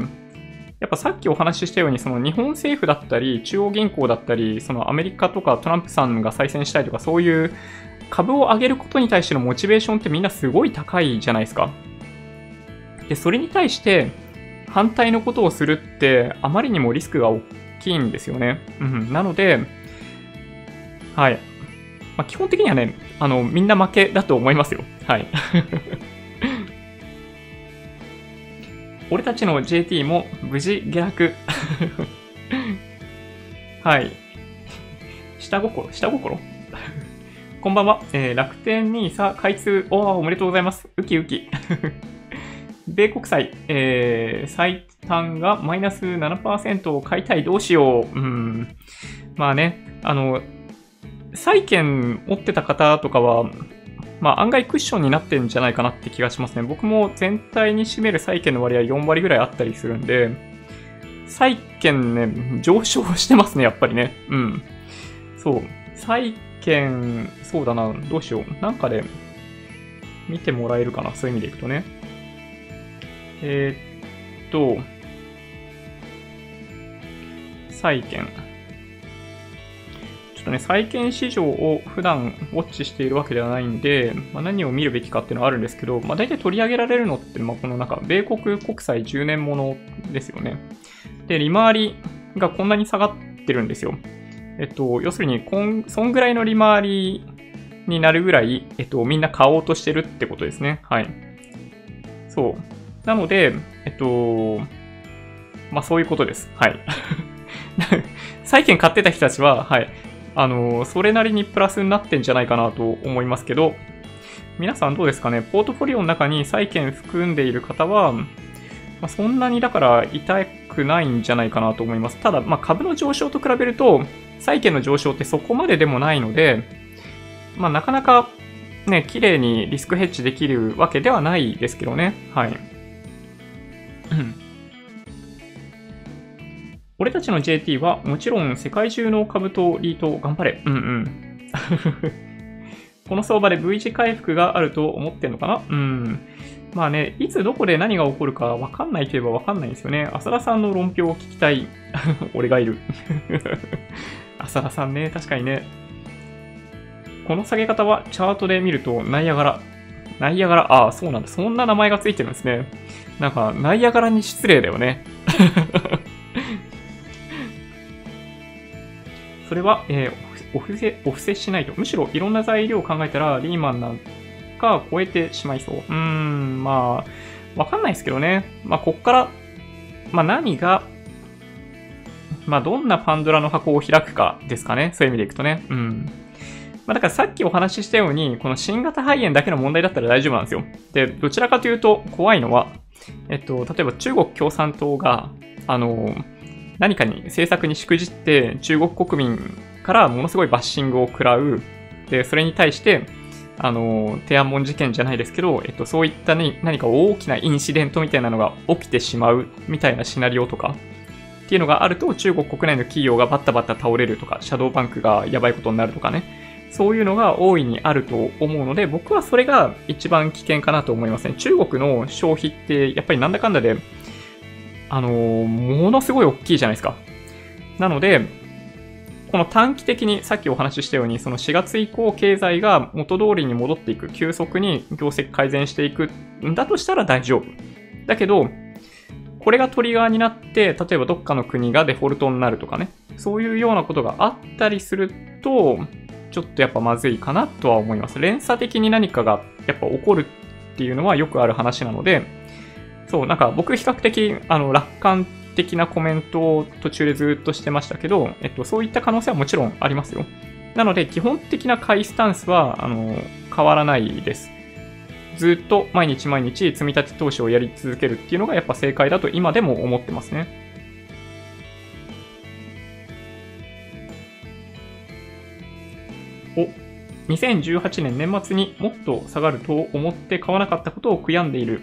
やっぱさっきお話ししたように、その日本政府だったり、中央銀行だったり、そのアメリカとかトランプさんが再選したいとか、そういう株を上げることに対してのモチベーションってみんなすごい高いじゃないですか。で、それに対して反対のことをするって、あまりにもリスクが大きいんですよね。うん。なので、はい。まあ、基本的にはね、あの、みんな負けだと思いますよ。はい。*laughs* 俺たちの JT も無事下落。*laughs* はい。下心？下心？*laughs* こんばんは。えー、楽天 NISA 開通。おー、おめでとうございます。ウキウキ。米国債、えー、最短がマイナス7%を買いたい。どうしよう。うん。まあね、あの、債券持ってた方とかは、まあ案外クッションになってんじゃないかなって気がしますね。僕も全体に占める債券の割合4割ぐらいあったりするんで、債券ね、上昇してますね、やっぱりね。うん。そう。債券、そうだな、どうしよう。なんかで、見てもらえるかな、そういう意味でいくとね。えー、っと、債券。ちょっとね、債券市場を普段ウォッチしているわけではないんで、まあ、何を見るべきかっていうのはあるんですけど、まあ、大体取り上げられるのって、まあ、このなんか、米国国債10年ものですよね。で、利回りがこんなに下がってるんですよ。えっと、要するにこん、そんぐらいの利回りになるぐらい、えっと、みんな買おうとしてるってことですね。はい。そう。なので、えっと、まあそういうことです。はい。*laughs* 債券買ってた人たちは、はい。あの、それなりにプラスになってんじゃないかなと思いますけど、皆さんどうですかね？ポートフォリオの中に債券含んでいる方は、まあ、そんなにだから痛くないんじゃないかなと思います。ただ、まあ、株の上昇と比べると、債券の上昇ってそこまででもないので、まあ、なかなかね、綺麗にリスクヘッジできるわけではないですけどね。はい。俺たちの JT はもちろん世界中の株とリート頑張れ。うんうん。*laughs* この相場で V 字回復があると思ってんのかな？うん。まあね、いつどこで何が起こるかわかんないといえばわかんないんですよね。浅田さんの論評を聞きたい。*laughs* 俺がいる。*laughs* 浅田さんね、確かにね。この下げ方はチャートで見るとナイアガラ。ナイアガラ、ああ、そうなんだ。そんな名前がついてるんですね。なんか、ナイアガラに失礼だよね。*laughs* それは、えー、お布施、お布施しないと。むしろいろんな材料を考えたら、リーマンなんか超えてしまいそう。うーん、まあ、わかんないですけどね。まあ、こっから、まあ、何が、まあ、どんなパンドラの箱を開くかですかね。そういう意味でいくとね。うん。まあ、だからさっきお話ししたように、この新型肺炎だけの問題だったら大丈夫なんですよ。で、どちらかというと怖いのは、えっと、例えば中国共産党が、あの、何かに政策にしくじって中国国民からものすごいバッシングを食らう。で、それに対して、あの、天安門事件じゃないですけど、えっと、そういったね、何か大きなインシデントみたいなのが起きてしまうみたいなシナリオとか、っていうのがあると、中国国内の企業がバッタバッタ倒れるとか、シャドーバンクがやばいことになるとかね、そういうのが大いにあると思うので、僕はそれが一番危険かなと思いますね。中国の消費って、やっぱりなんだかんだで、あのー、ものすごい大きいじゃないですか。なので、この短期的にさっきお話ししたように、その4月以降経済が元通りに戻っていく、急速に業績改善していくんだとしたら大丈夫。だけど、これがトリガーになって、例えばどっかの国がデフォルトになるとかね、そういうようなことがあったりすると、ちょっとやっぱまずいかなとは思います。連鎖的に何かがやっぱ起こるっていうのはよくある話なので、そう、なんか僕比較的、あの、楽観的なコメントを途中でずっとしてましたけど、えっと、そういった可能性はもちろんありますよ。なので、基本的な買いスタンスは、あの、変わらないです。ずっと毎日毎日積み立て投資をやり続けるっていうのがやっぱ正解だと今でも思ってますね。2018年年末にもっと下がると思って買わなかったことを悔やんでいる。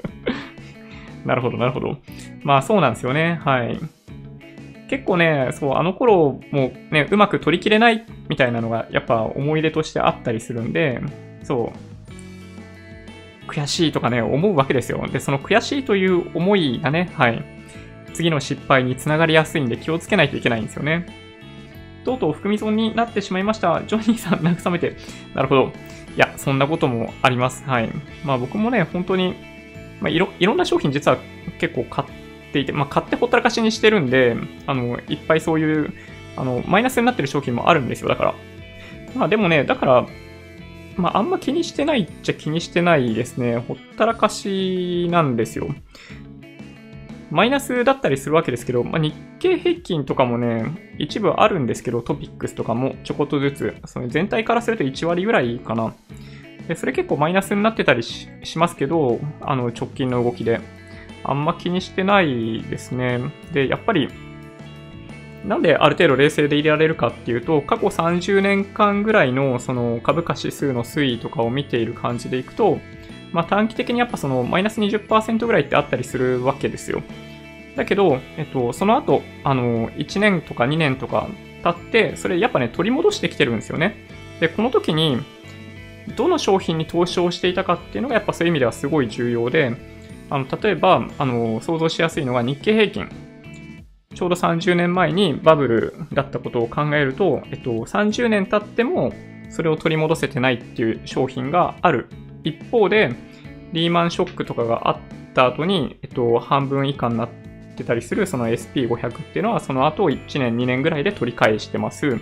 *laughs* なるほど、なるほど。まあそうなんですよね。はい。結構ね、そう、あの頃もね、うまく取り切れないみたいなのがやっぱ思い出としてあったりするんで、そう、悔しいとかね、思うわけですよ。で、その悔しいという思いがね、はい、次の失敗につながりやすいんで気をつけないといけないんですよね。とうとう含み損になってしまいました。ジョニーさん慰めて。なるほど。いや、そんなこともあります。はい。まあ僕もね、本当にまあ、いろいろんな商品実は結構買っていて、まあ、買ってほったらかしにしてるんで、あの、いっぱいそういう、あの、マイナスになってる商品もあるんですよ、だから。まあでもね、だから、まああんま気にしてないっちゃ気にしてないですね。ほったらかしなんですよ。マイナスだったりするわけですけど、まあ、日経平均とかもね、一部あるんですけど、トピックスとかもちょこっとずつ、その全体からすると1割ぐらいかな。で、それ結構マイナスになってたりしますけど、あの、直近の動きで。あんま気にしてないですね。で、やっぱり、なんである程度冷静でいられるかっていうと、過去30年間ぐらいのその株価指数の推移とかを見ている感じでいくと、まあ短期的にやっぱそのマイナス20%ぐらいってあったりするわけですよ。だけど、えっと、その後、あの、1年とか2年とか経って、それやっぱね、取り戻してきてるんですよね。で、この時に、どの商品に投資をしていたかっていうのがやっぱそういう意味ではすごい重要で、あの、例えば、あの、想像しやすいのが日経平均。ちょうど30年前にバブルだったことを考えると、えっと、30年経ってもそれを取り戻せてないっていう商品がある。一方で、リーマンショックとかがあった後に、えっと、半分以下になってたりするその SP500 っていうのはその後1年2年ぐらいで取り返してます。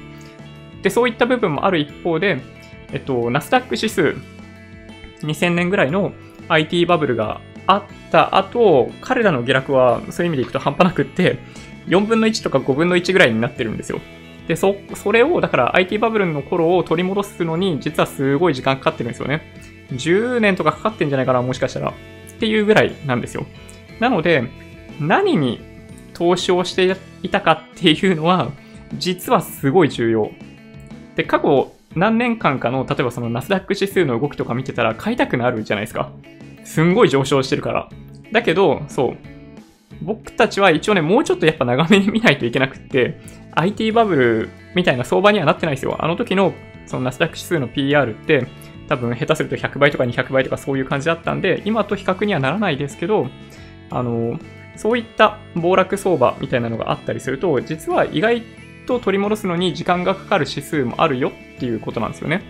で、そういった部分もある一方で、えっと、ナスダック指数、2000年ぐらいの IT バブルがあった後、彼らの下落はそういう意味でいくと半端なくって、4分の1とか5分の1ぐらいになってるんですよ。で、そ、それを、だから IT バブルの頃を取り戻すのに、実はすごい時間かかってるんですよね。10年とかかかってんじゃないかな、もしかしたら。っていうぐらいなんですよ。なので、何に投資をしていたかっていうのは、実はすごい重要。で、過去何年間かの、例えばそのナスダック指数の動きとか見てたら買いたくなるじゃないですか。すんごい上昇してるから。だけど、そう。僕たちは一応ね、もうちょっとやっぱ長めに見ないといけなくって、IT バブルみたいな相場にはなってないですよ。あの時のそのナスダック指数の PR って多分下手すると100倍とか200倍とかそういう感じだったんで、今と比較にはならないですけど、あの、そういった暴落相場みたいなのがあったりすると、実は意外と取り戻すのに時間がかかる指数もあるよっていうことなんですよね。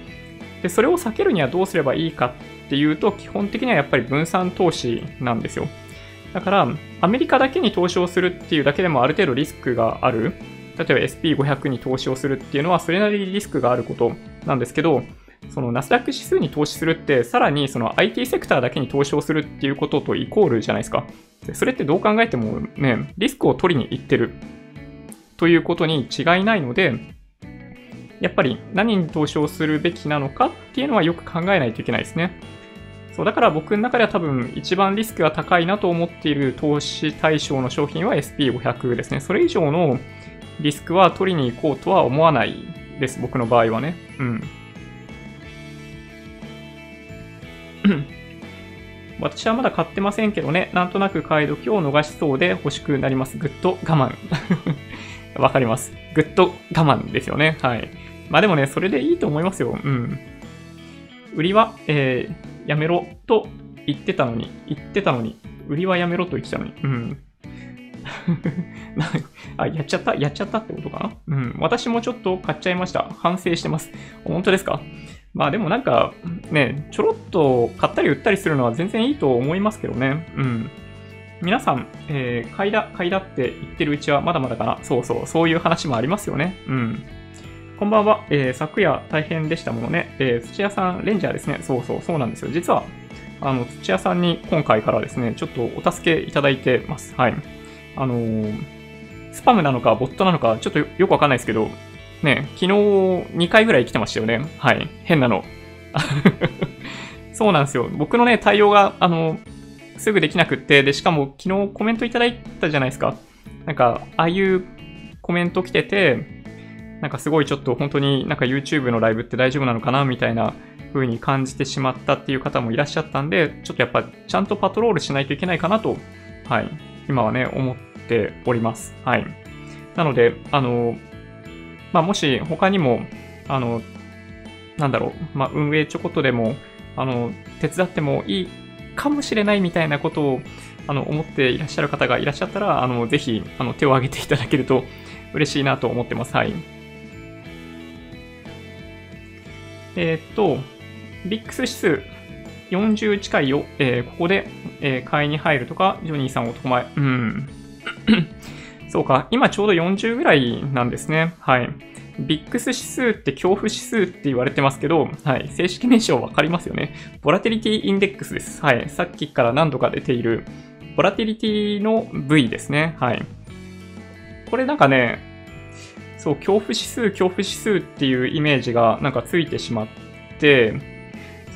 で、それを避けるにはどうすればいいかっていうと、基本的にはやっぱり分散投資なんですよ。だから、アメリカだけに投資をするっていうだけでもある程度リスクがある。例えば SP500 に投資をするっていうのはそれなりにリスクがあることなんですけど、そのナスダック指数に投資するって、さらにその IT セクターだけに投資をするっていうこととイコールじゃないですか。それってどう考えてもね、リスクを取りに行ってるということに違いないので、やっぱり何に投資をするべきなのかっていうのはよく考えないといけないですね。そう、だから僕の中では多分一番リスクが高いなと思っている投資対象の商品は SP500 ですね。それ以上のリスクは取りに行こうとは思わないです。僕の場合はね。うん。*clears throat* 私はまだ買ってませんけどね、なんとなく買い時を逃しそうで欲しくなります。ぐっと我慢。*laughs* わかります。ぐっと我慢ですよね。はい。まあでもね、それでいいと思いますよ。うん。売りは、えー、やめろと言ってたのに、言ってたのに、売りはやめろと言ってたのに。うん。*laughs* あ、やっちゃった？やっちゃったってことかな？うん。私もちょっと買っちゃいました。反省してます。本当ですか？まあでもなんか、ね、ちょろっと買ったり売ったりするのは全然いいと思いますけどね。うん。皆さん、えー、買いだ、買いだって言ってるうちはまだまだかな。そうそう、そういう話もありますよね。うん。こんばんは。えー、昨夜大変でしたものね。えー、土屋さん、レンジャーですね。そうそう、そうなんですよ。実は、あの、土屋さんに今回からですね、ちょっとお助けいただいてます。はい。あのー、スパムなのか、ボットなのか、ちょっとよくわかんないですけど、ね、昨日2回ぐらい来てましたよね。はい。変なの。*laughs* そうなんですよ。僕のね、対応が、あの、すぐできなくって、で、しかも昨日コメントいただいたじゃないですか。なんか、ああいうコメント来てて、なんかすごいちょっと本当になんか YouTube のライブって大丈夫なのかなみたいな風に感じてしまったっていう方もいらっしゃったんで、ちょっとやっぱちゃんとパトロールしないといけないかなと、はい、今はね、思っております。はい。なので、あの、まあ、もし他にも、あの、なんだろう、まあ、運営ちょこっとでも、あの、手伝ってもいいかもしれないみたいなことを、あの、思っていらっしゃる方がいらっしゃったら、あの、ぜひ、あの、手を挙げていただけると嬉しいなと思ってます。はい。えー、っと、ビックス指数40近いよ。えー、ここで、えー、買いに入るとか、ジョニーさん男前。うん。そうか。今ちょうど40ぐらいなんですね。はい。ビックス指数って恐怖指数って言われてますけど、はい。正式名称わかりますよね。ボラテリティインデックスです。はい。さっきから何度か出ている、ボラテリティの部位ですね。はい。これなんかね、そう、恐怖指数、恐怖指数っていうイメージがなんかついてしまって、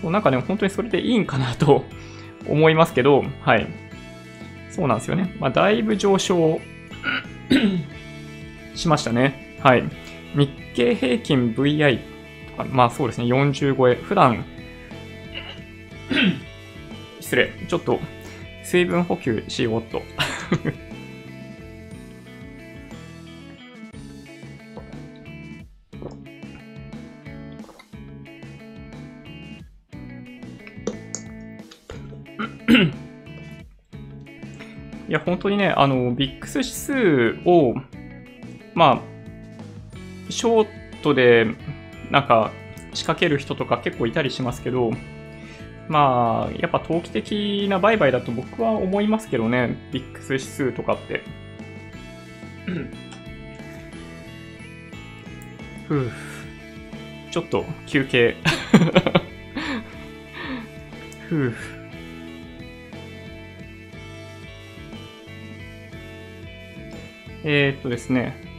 そう、なんかね、本当にそれでいいんかなと思いますけど、はい。そうなんですよね。まあ、だいぶ上昇しましたね。はい。日経平均 VI とか、まあそうですね、40超え。普段、失礼。ちょっと、水分補給しようと。いや、本当にね、あの、ビックス指数を、まあ、ショートで、なんか、仕掛ける人とか結構いたりしますけど、まあ、やっぱ投機的な売買だと僕は思いますけどね、ビックス指数とかって。ふうちょっと休憩。ふうえー、っとですね。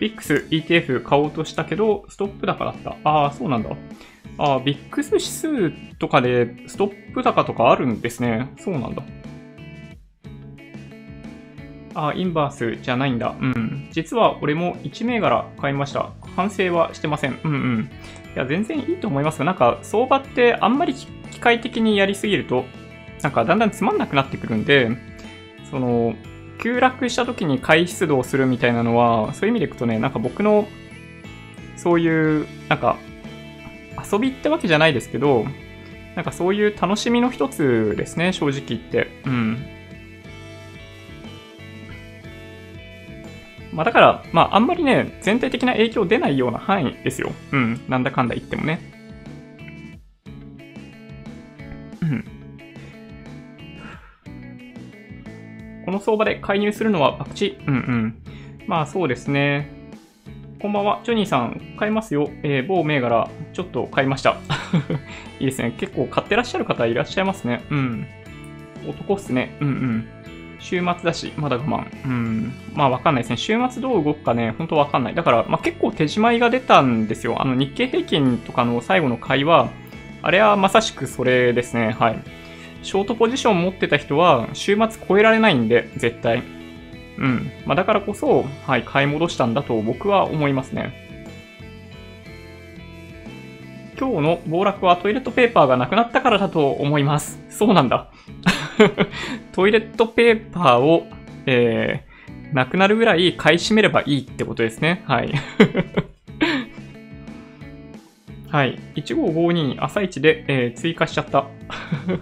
ビックス ETF 買おうとしたけど、ストップ高だった。ああ、そうなんだ。ああ、ビックス指数とかでストップ高とかあるんですね。そうなんだ。ああ、インバースじゃないんだ。うん。実は俺も1銘柄買いました。反省はしてません。うんうん。いや、全然いいと思いますが、なんか相場ってあんまり機械的にやりすぎると、なんかだんだんつまんなくなってくるんで、その、急落した時に回避出動するみたいなのは、そういう意味でいくとね、なんか僕の、そういう、なんか、遊びってわけじゃないですけど、なんかそういう楽しみの一つですね、正直言って。うん。まあだから、まああんまりね、全体的な影響出ないような範囲ですよ。うん。なんだかんだ言ってもね。この相場で介入するのはバクチ。うんうん。まあそうですね。こんばんは。ジョニーさん、買いますよ。えー、某銘柄、ちょっと買いました。*laughs* いいですね。結構買ってらっしゃる方いらっしゃいますね。うん。男っすね。うんうん。週末だし、まだ我慢。うん。まあわかんないですね。週末どう動くかね、ほんとわかんない。だから、まあ結構手仕舞いが出たんですよ。あの日経平均とかの最後の会話、あれはまさしくそれですね。はい。ショートポジション持ってた人は、週末超えられないんで、絶対。うん。まあ、だからこそ、はい、買い戻したんだと僕は思いますね。今日の暴落はトイレットペーパーがなくなったからだと思います。そうなんだ。*laughs* トイレットペーパーを、えー、なくなるぐらい買い占めればいいってことですね。はい。*laughs* はい。1552朝一で、えー、追加しちゃった。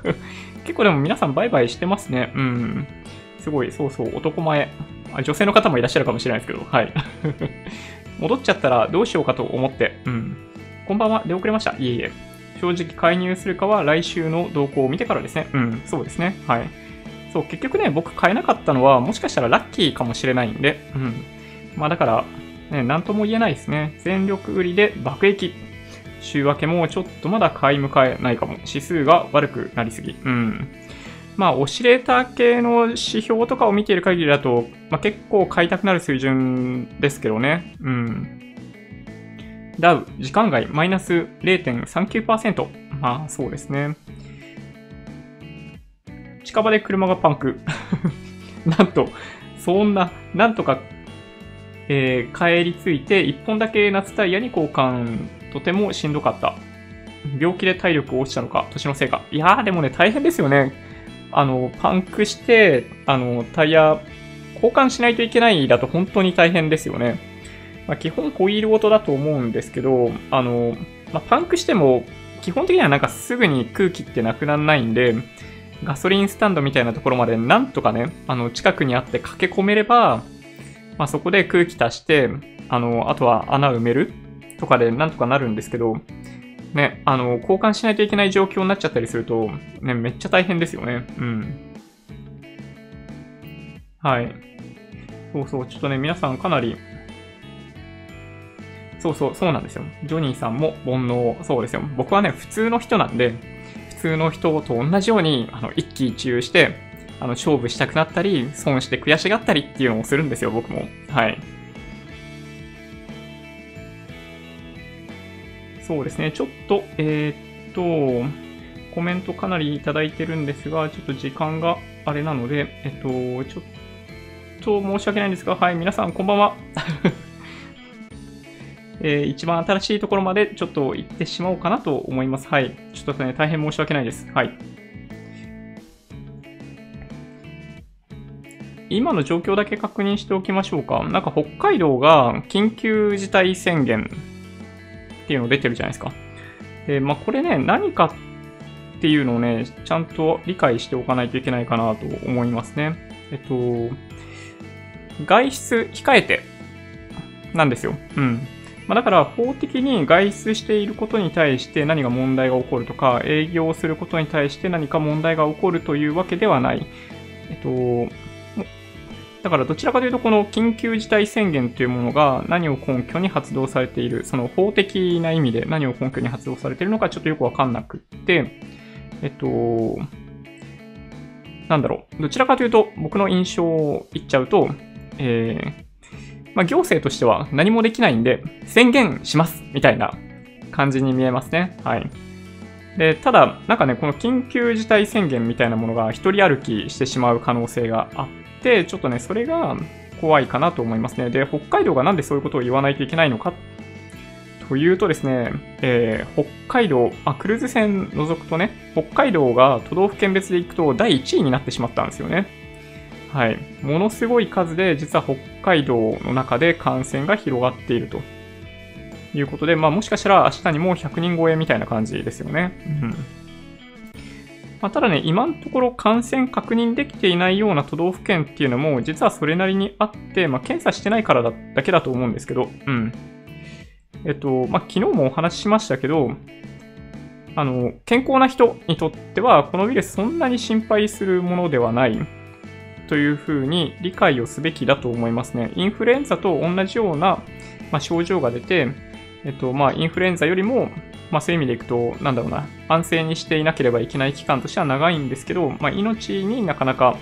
*laughs* 結構でも皆さんバイバイしてますね。うん。すごい、そうそう、男前。あ女性の方もいらっしゃるかもしれないですけど、はい。*laughs* 戻っちゃったらどうしようかと思って、うん。こんばんは、出遅れました。いえいえ。正直介入するかは来週の動向を見てからですね。うん、そうですね。はい。そう、結局ね、僕買えなかったのは、もしかしたらラッキーかもしれないんで、うん。まあだから、ね、なんとも言えないですね。全力売りで爆撃。週明けもちょっとまだ買い迎えないかも。指数が悪くなりすぎ。うん。まあ、オシレーター系の指標とかを見ている限りだと、まあ、結構買いたくなる水準ですけどね。うん。ダウ、時間外、マイナス0.39%。まあ、そうですね。近場で車がパンク。*laughs* なんと、そんな、なんとか、えー、帰り着いて、1本だけ夏タイヤに交換、とてもしんどかった。病気で体力落ちたのか、年のせいか。いやー、でもね、大変ですよね。あの、パンクして、あの、タイヤ、交換しないといけないだと本当に大変ですよね。まあ、基本ホイールごとだと思うんですけど、あの、まあ、パンクしても、基本的にはなんかすぐに空気ってなくならないんで、ガソリンスタンドみたいなところまでなんとかね、あの、近くにあって駆け込めれば、まあ、そこで空気足して、あの、あとは穴埋めるとかでなんとかなるんですけど、ね、あの、交換しないといけない状況になっちゃったりすると、ね、めっちゃ大変ですよね。うん。はい。そうそう、ちょっとね、皆さんかなり、そうそう、そうなんですよ。ジョニーさんも煩悩、そうですよ。僕はね、普通の人なんで、普通の人と同じように、あの、一喜一憂して、あの、勝負したくなったり、損して悔しがったりっていうのをするんですよ、僕も。はい。そうですね、ちょっと、えー、っと、コメントかなりいただいてるんですが、ちょっと時間があれなので、えっと、ちょっと申し訳ないんですが、はい、皆さんこんばんは。*laughs* えー、一番新しいところまでちょっと行ってしまおうかなと思います。はい。ちょっとね、大変申し訳ないです。はい。今の状況だけ確認しておきましょうか。なんか北海道が緊急事態宣言っていうの出てるじゃないですか。で、まあこれね、何かっていうのをね、ちゃんと理解しておかないといけないかなと思いますね。えっと、外出控えてなんですよ。うん。まあ、だから法的に外出していることに対して何が問題が起こるとか、営業することに対して何か問題が起こるというわけではない。えっと、だからどちらかというと、この緊急事態宣言というものが何を根拠に発動されている、その法的な意味で何を根拠に発動されているのかちょっとよくわかんなくって、えっと、なんだろう。どちらかというと、僕の印象を言っちゃうと、えー、まあ、行政としては何もできないんで、宣言しますみたいな感じに見えますね。はい。で、ただ、なんかね、この緊急事態宣言みたいなものが一人歩きしてしまう可能性があっ、ちょっとね、それが怖いかなと思いますね。で、北海道がなんでそういうことを言わないといけないのかというとですね、えー、北海道あ、クルーズ船除くとね、北海道が都道府県別で行くと第1位になってしまったんですよね。はい。ものすごい数で、実は北海道の中で感染が広がっているということで、まあもしかしたら明日にも100人超えみたいな感じですよね。うん。まあ、ただね、今のところ感染確認できていないような都道府県っていうのも、実はそれなりにあって、まあ、検査してないからだだけだと思うんですけど、うん。えっと、まあ、昨日もお話ししましたけど、あの、健康な人にとっては、このウイルスそんなに心配するものではないというふうに理解をすべきだと思いますね。インフルエンザと同じような、まあ、症状が出て、えっと、まあ、インフルエンザよりも、まあそういう意味でいくと、なんだろうな、安静にしていなければいけない期間としては長いんですけど、まあ命になかなか、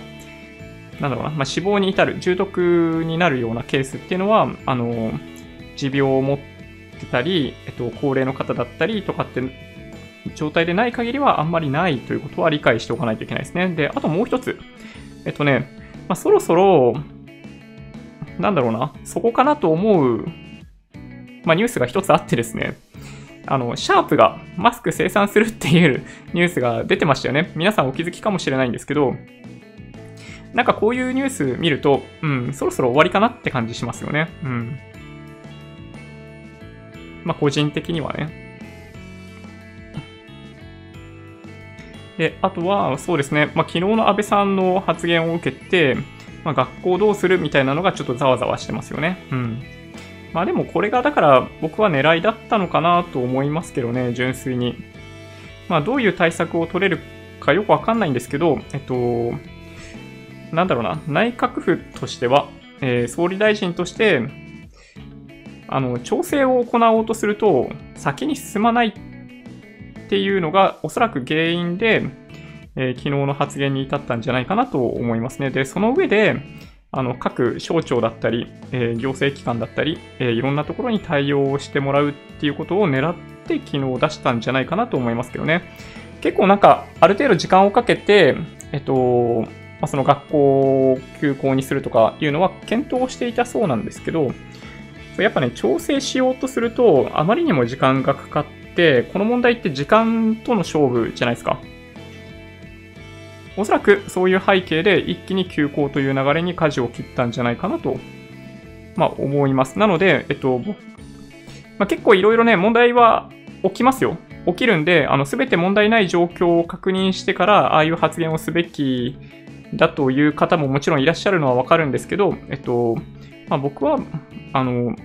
なんだろうな、まあ死亡に至る、重篤になるようなケースっていうのは、あの、持病を持ってたり、えっと、高齢の方だったりとかって状態でない限りはあんまりないということは理解しておかないといけないですね。で、あともう一つ。えっとね、まあ、そろそろ、なんだろうな、そこかなと思う、まあ、ニュースが一つあってですね、あの、シャープがマスク生産するっていう *laughs* ニュースが出てましたよね。皆さんお気づきかもしれないんですけど、なんかこういうニュース見ると、うん、そろそろ終わりかなって感じしますよね。うん。まあ個人的にはね。で、あとは、そうですね、まあ昨日の安倍さんの発言を受けて、まあ学校どうするみたいなのがちょっとざわざわしてますよね。うん。まあでもこれがだから僕は狙いだったのかなと思いますけどね、純粋に。まあどういう対策を取れるかよくわかんないんですけど、えっと、なんだろうな、内閣府としては、えー、総理大臣として、あの、調整を行おうとすると、先に進まないっていうのがおそらく原因で、えー、昨日の発言に至ったんじゃないかなと思いますね。で、その上で、あの各省庁だったり、えー、行政機関だったり、えー、いろんなところに対応してもらうっていうことを狙って昨日出したんじゃないかなと思いますけどね。結構なんか、ある程度時間をかけて、えっと、まあ、その学校を休校にするとかいうのは検討していたそうなんですけど、やっぱね、調整しようとすると、あまりにも時間がかかって、この問題って時間との勝負じゃないですか。おそらくそういう背景で一気に休校という流れに舵を切ったんじゃないかなと、まあ、思います。なので、えっと、まあ、結構いろいろね、問題は起きますよ。起きるんで、あの、すべて問題ない状況を確認してから、ああいう発言をすべきだという方ももちろんいらっしゃるのはわかるんですけど、えっと、まあ、僕は、あの、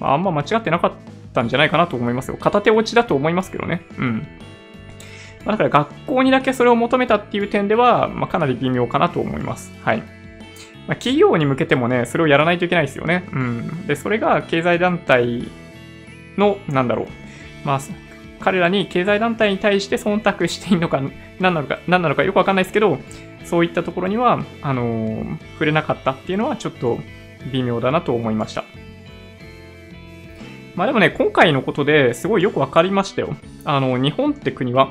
あんま間違ってなかったんじゃないかなと思いますよ。片手落ちだと思いますけどね。うん。まあ、だから学校にだけそれを求めたっていう点では、まあ、かなり微妙かなと思います。はい。まあ、企業に向けてもね、それをやらないといけないですよね。うん。で、それが経済団体の、なんだろう。まあ、彼らに経済団体に対して忖度していいのか、何なのか、何なのかよくわかんないですけど、そういったところには、あのー、触れなかったっていうのはちょっと微妙だなと思いました。まあでもね、今回のことですごいよくわかりましたよ。あの、日本って国は、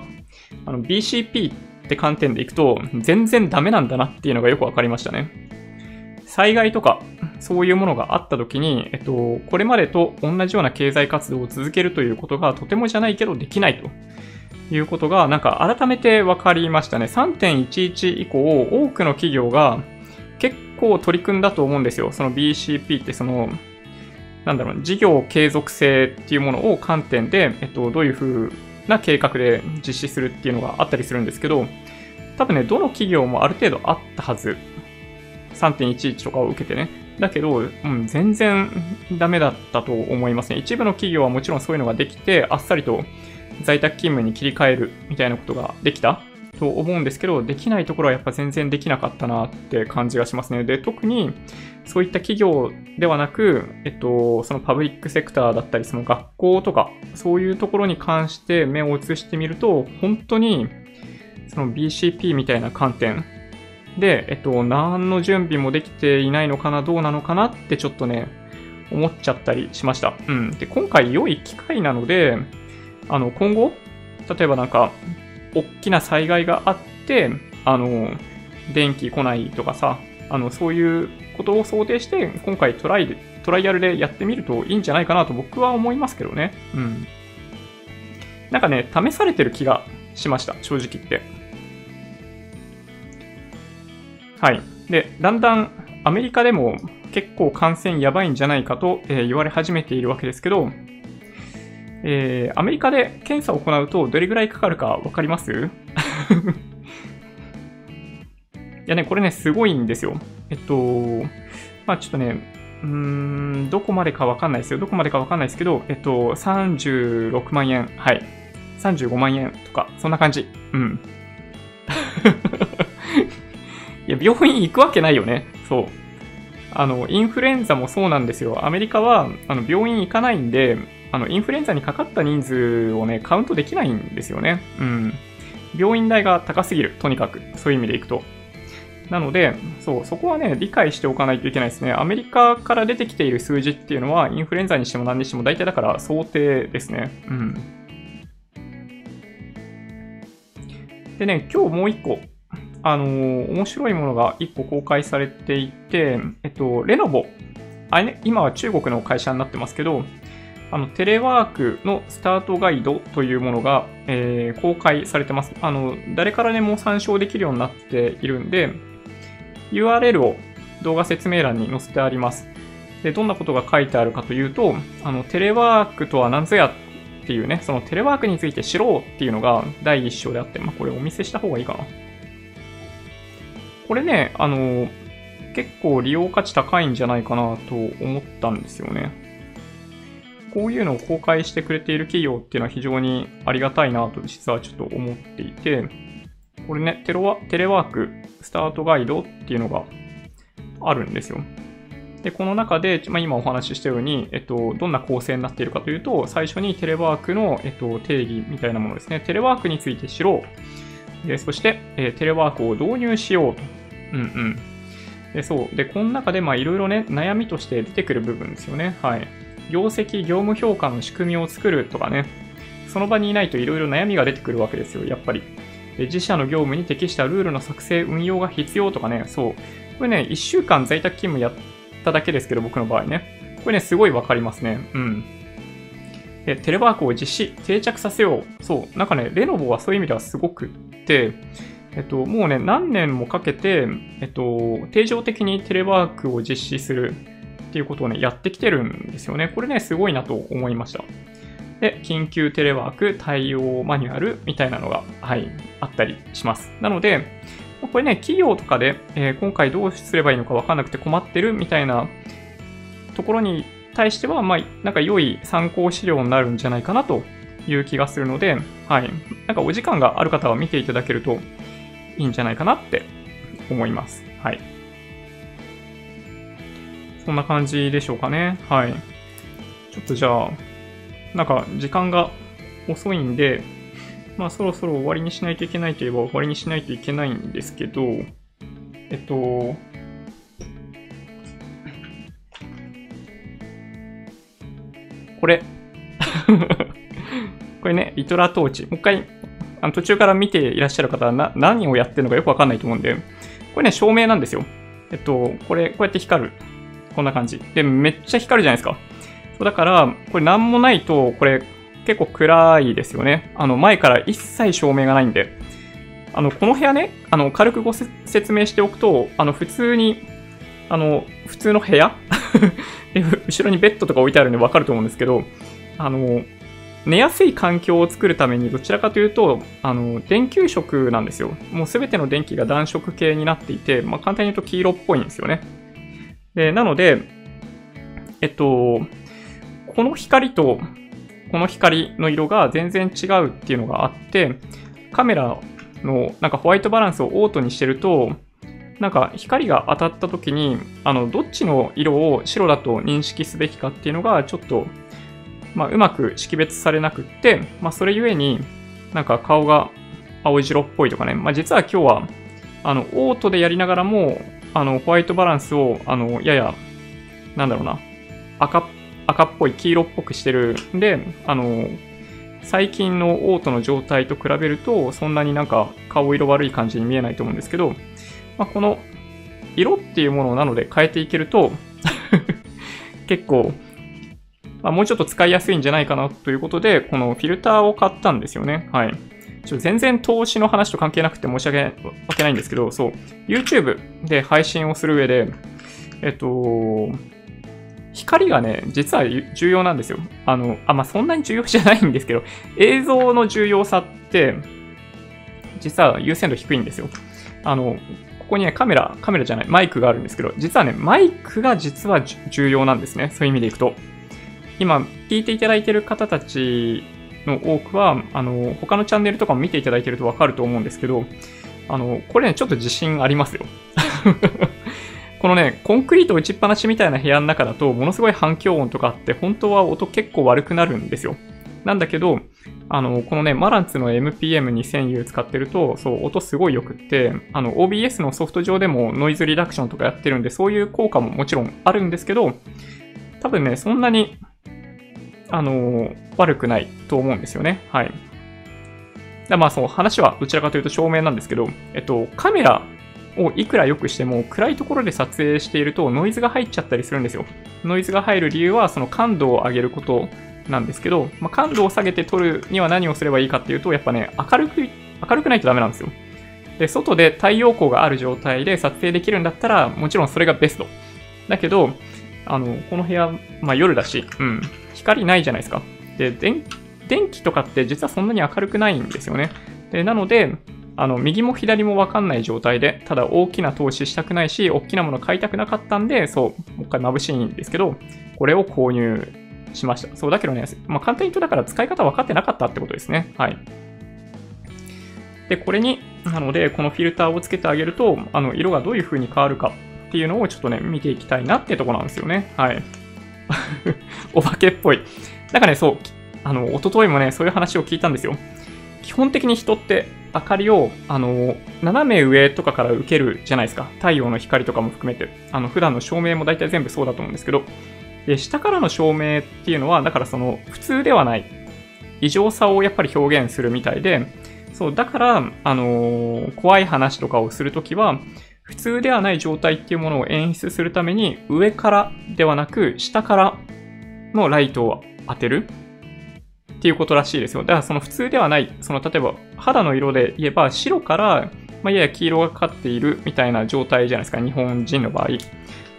あの BCP って観点でいくと、全然ダメなんだなっていうのがよくわかりましたね。災害とか、そういうものがあった時に、えっと、これまでと同じような経済活動を続けるということがとてもじゃないけどできないということが、なんか改めて分かりましたね。3.11以降、多くの企業が結構取り組んだと思うんですよ。その BCP ってその、なんだろう、事業継続性っていうものを観点で、えっと、どういう風な計画で実施するっていうのがあったりするんですけど、多分ね、どの企業もある程度あったはず。3.11とかを受けてね。だけど、うん、全然ダメだったと思いますね。一部の企業はもちろんそういうのができて、あっさりと在宅勤務に切り替えるみたいなことができたと思うんですけど、できないところはやっぱ全然できなかったなって感じがしますね。で、特にそういった企業ではなく、えっと、そのパブリックセクターだったり、その学校とか、そういうところに関して目を移してみると、本当にその BCP みたいな観点で、えっと、何の準備もできていないのかな、どうなのかなってちょっとね、思っちゃったりしました。うん。で、今回良い機会なので、あの、今後、例えばなんか、大きな災害があって、あの、電気来ないとかさ、あの、そういうことを想定して、今回トライで、トライアルでやってみるといいんじゃないかなと僕は思いますけどね。うん。なんかね、試されてる気がしました、正直言って。はい。で、だんだんアメリカでも結構感染やばいんじゃないかと、えー、言われ始めているわけですけど、えー、アメリカで検査を行うとどれぐらいかかるかわかります？*laughs* いやね、これね、すごいんですよ。えっと、まあちょっとね、うーん、どこまでかわかんないですよ。どこまでかわかんないですけど、えっと、36万円。はい。35万円とか、そんな感じ。うん。*laughs* いや、病院行くわけないよね。そう。あの、インフルエンザもそうなんですよ。アメリカは、あの、病院行かないんで、あの、インフルエンザにかかった人数をね、カウントできないんですよね。うん。病院代が高すぎる。とにかく。そういう意味でいくと。なので、そう、そこはね、理解しておかないといけないですね。アメリカから出てきている数字っていうのは、インフルエンザにしても何にしても大体だから想定ですね。うん。でね、今日もう一個あのー、面白いものが1個公開されていて、えっと、レノボ。あれね、今は中国の会社になってますけど、あの、テレワークのスタートガイドというものが、えー、公開されてます。あの、誰からでも参照できるようになっているんで、URL を動画説明欄に載せてあります。で、どんなことが書いてあるかというと、あの、テレワークとは何ぞやっていうね、そのテレワークについて知ろうっていうのが第一章であって、まあ、これお見せした方がいいかな。これね、あの、結構利用価値高いんじゃないかなと思ったんですよね。こういうのを公開してくれている企業っていうのは非常にありがたいなと実はちょっと思っていて、これね、テロワテレワークスタートガイドっていうのがあるんですよ。で、この中で、まあ、今お話ししたように、えっと、どんな構成になっているかというと、最初にテレワークの、えっと、定義みたいなものですね。テレワークについて知ろう。でそして、えテレワークを導入しようと。うんうん。で、そう。で、この中で、まあ、いろいろね、悩みとして出てくる部分ですよね。はい。業績、業務評価の仕組みを作るとかね、その場にいないといろいろ悩みが出てくるわけですよ、やっぱり。自社の業務に適したルールの作成、運用が必要とかね、そう。これね、1週間在宅勤務やっただけですけど、僕の場合ね。これね、すごいわかりますね。うん。で、テレワークを実施、定着させよう。そう。なんかね、レノボはそういう意味ではすごくって、えっと、もうね、何年もかけて、えっと、定常的にテレワークを実施するっていうことをね、やってきてるんですよね。これね、すごいなと思いました。で、緊急テレワーク対応マニュアルみたいなのが、はい、あったりします。なので、これね、企業とかで、えー、今回どうすればいいのかわかんなくて困ってるみたいなところに対しては、まあ、なんか良い参考資料になるんじゃないかなという気がするので、はい。なんかお時間がある方は見ていただけるといいんじゃないかなって思います。はい。そんな感じでしょうかね。はい。ちょっとじゃあ、なんか時間が遅いんで、まあそろそろ終わりにしないといけないといえば終わりにしないといけないんですけど、えっと、これ *laughs* これね、リトラトーチ。もう一回あの途中から見ていらっしゃる方はな何をやってるのかよくわかんないと思うんで、これね、証明なんですよ。えっと、これ、こうやって光る。こんな感じ。で、めっちゃ光るじゃないですか。そうだから、これなんもないと、これ結構暗いですよね。あの、前から一切照明がないんで。あの、この部屋ね、あの、軽くご説明しておくと、あの、普通に、あの、普通の部屋 *laughs* 後ろにベッドとか置いてあるんでわかると思うんですけど、あの、寝やすい環境を作るためにどちらかというと、あの、電球色なんですよ。もうすべての電気が暖色系になっていて、まあ、簡単に言うと黄色っぽいんですよね。で、なので、えっと、この光とこの光の色が全然違うっていうのがあって、カメラのなんかホワイトバランスをオートにしてると、なんか光が当たった時に、あの、どっちの色を白だと認識すべきかっていうのがちょっと、まあ、うまく識別されなくって、まあ、それゆえになんか顔が青白っぽいとかね、まあ、実は今日は、あの、オートでやりながらも、あの、ホワイトバランスを、あの、やや、なんだろうな、赤赤っぽい黄色っぽくしてるんで、あの、最近のオートの状態と比べると、そんなになんか顔色悪い感じに見えないと思うんですけど、まあ、この色っていうものなので変えていけると *laughs* 結構、まあ、もうちょっと使いやすいんじゃないかなということで、このフィルターを買ったんですよね。はい。ちょ全然投資の話と関係なくて申し訳ないんですけど、そう、YouTube で配信をする上で、えっと、光がね、実は重要なんですよ。あの、あ、まあ、そんなに重要じゃないんですけど、映像の重要さって、実は優先度低いんですよ。あの、ここにね、カメラ、カメラじゃない、マイクがあるんですけど、実はね、マイクが実は重要なんですね。そういう意味でいくと。今、聞いていただいてる方たちの多くは、あの、他のチャンネルとかも見ていただいてるとわかると思うんですけど、あの、これね、ちょっと自信ありますよ。*laughs* このね、コンクリート打ちっぱなしみたいな部屋の中だと、ものすごい反響音とかあって、本当は音結構悪くなるんですよ。なんだけど、あの、このね、マランツの MPM2000U 使ってると、そう、音すごい良くって、あの、OBS のソフト上でもノイズリダクションとかやってるんで、そういう効果ももちろんあるんですけど、多分ね、そんなに、あの、悪くないと思うんですよね。はい。まあそう、話はどちらかというと照明なんですけど、えっと、カメラをいくら良くしても暗いところで撮影しているとノイズが入っちゃったりするんですよ。ノイズが入る理由はその感度を上げることなんですけど、まあ、感度を下げて撮るには何をすればいいかっていうと、やっぱね、明るく、明るくないとダメなんですよ。で、外で太陽光がある状態で撮影できるんだったら、もちろんそれがベスト。だけど、あの、この部屋、まあ夜だし、うん、光ないじゃないですか。で、電気とかって実はそんなに明るくないんですよね。で、なので、あの、右も左もわかんない状態で、ただ大きな投資したくないし、大きなもの買いたくなかったんで、そう、もう一回眩しいんですけど、これを購入しました。そう、だけどね、まあ、簡単に言うとだから使い方分かってなかったってことですね。はい。で、これに、なので、このフィルターをつけてあげると、あの、色がどういう風に変わるかっていうのをちょっとね、見ていきたいなってとこなんですよね。はい。*laughs* お化けっぽい。なんかね、そう、あの、一昨日もね、そういう話を聞いたんですよ。基本的に人って明かりを、あの、斜め上とかから受けるじゃないですか。太陽の光とかも含めて。あの、普段の照明も大体全部そうだと思うんですけど。で、下からの照明っていうのは、だからその、普通ではない、異常さをやっぱり表現するみたいで、そう、だから、あのー、怖い話とかをするときは、普通ではない状態っていうものを演出するために、上からではなく、下からのライトを当てる。っていうことらしいですよ。だからその普通ではない、その例えば肌の色で言えば白から、ま、やや黄色がかかっているみたいな状態じゃないですか、日本人の場合。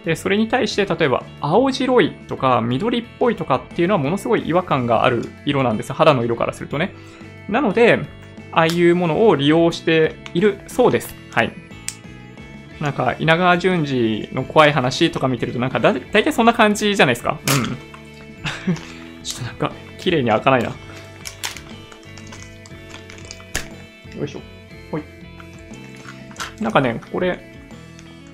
で、それに対して例えば青白いとか緑っぽいとかっていうのはものすごい違和感がある色なんです。肌の色からするとね。なので、ああいうものを利用しているそうです。はい。なんか、稲川淳二の怖い話とか見てると、なんかだ、だいたいそんな感じじゃないですか？うん。*laughs* ちょっとなんか、綺麗に開かないな。よいしょ。ほい。なんかね、これ、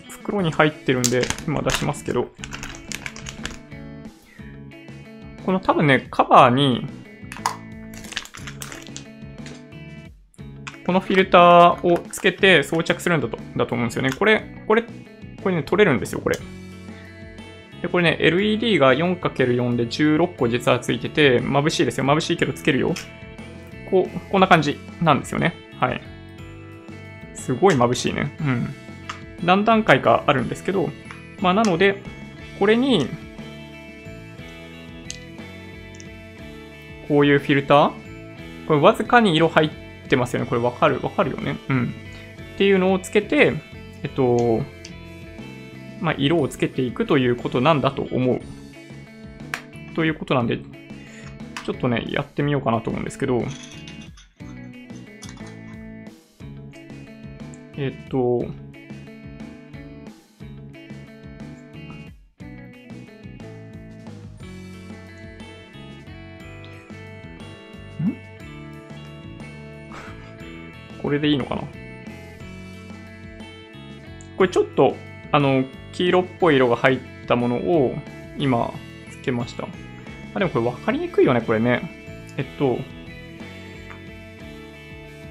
袋に入ってるんで、今出しますけど、この多分ね、カバーに、このフィルターをつけて装着するんだとだと思うんですよね。これ、これ、これね、取れるんですよ、これ。で、これね、LED が 4×4 で16個実はついてて、眩しいですよ。眩しいけどつけるよ。こう、こんな感じなんですよね。はい。すごい眩しいね。うん。何段階かあるんですけど、まあ、なので、これに、こういうフィルター？これわずかに色入ってってますよね。これわかる？わかるよね。うん。っていうのをつけて、えっと、まあ、色をつけていくということなんだと思う。ということなんで、ちょっとね、やってみようかなと思うんですけど、えっと、これでいいのかな？これちょっと、あの、黄色っぽい色が入ったものを今つけました。あ、でもこれ分かりにくいよね、これね。えっと、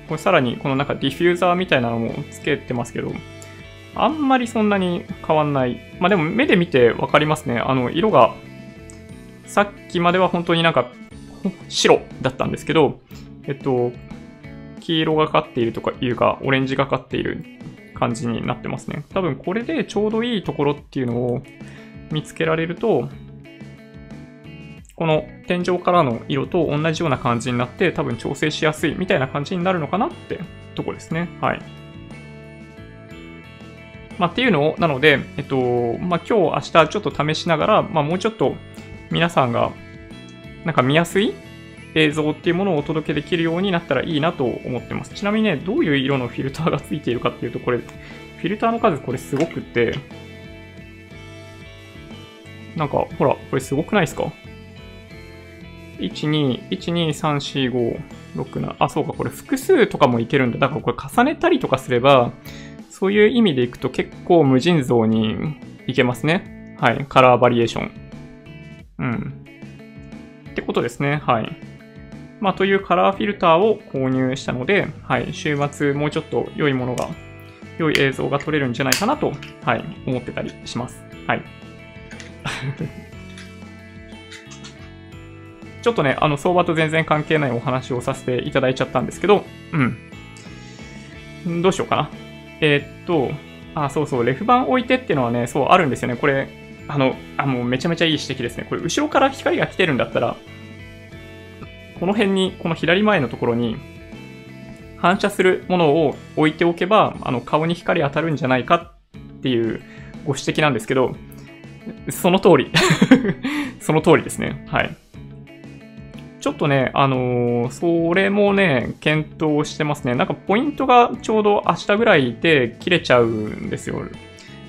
これさらにこのなんかディフューザーみたいなのもつけてますけど、あんまりそんなに変わんない。まあでも目で見て分かりますね。あの、色が、さっきまでは本当になんか白だったんですけど、えっと、黄色がかっているとかいうか、オレンジがかっている感じになってますね。多分これでちょうどいいところっていうのを見つけられると、この天井からの色と同じような感じになって多分調整しやすいみたいな感じになるのかなってとこですね。はい。まあ、っていうのを、なので、えっと、まあ、今日、明日ちょっと試しながら、まあ、もうちょっと皆さんがなんか見やすい映像っていうものをお届けできるようになったらいいなと思ってます。ちなみにね、どういう色のフィルターがついているかっていうと、これ、フィルターの数これすごくって、なんか、ほら、これすごくないですか ?1、2、1、2、3、4、5、6、7、あ、そうか、これ複数とかもいけるんだ。だからこれ重ねたりとかすれば、そういう意味でいくと結構無尽蔵にいけますね。はい。カラーバリエーション。うん。ってことですね。はい。まあ、というカラーフィルターを購入したので、はい、週末もうちょっと良いものが、良い映像が撮れるんじゃないかなと、はい、思ってたりします。はい。*laughs* ちょっとね、あの、相場と全然関係ないお話をさせていただいちゃったんですけど、うん。どうしようかな。えー、っと、あ、そうそう、レフ板置いてっていうのはね、そう、あるんですよね。これ、あの、あ、もうめちゃめちゃいい指摘ですね。これ、後ろから光が来てるんだったら、この辺に、この左前のところに、反射するものを置いておけば、あの、顔に光当たるんじゃないかっていうご指摘なんですけど、その通り *laughs* その通りですね。はい。ちょっとね、あのー、それもね、検討してますね。なんかポイントがちょうど明日ぐらいで切れちゃうんですよ。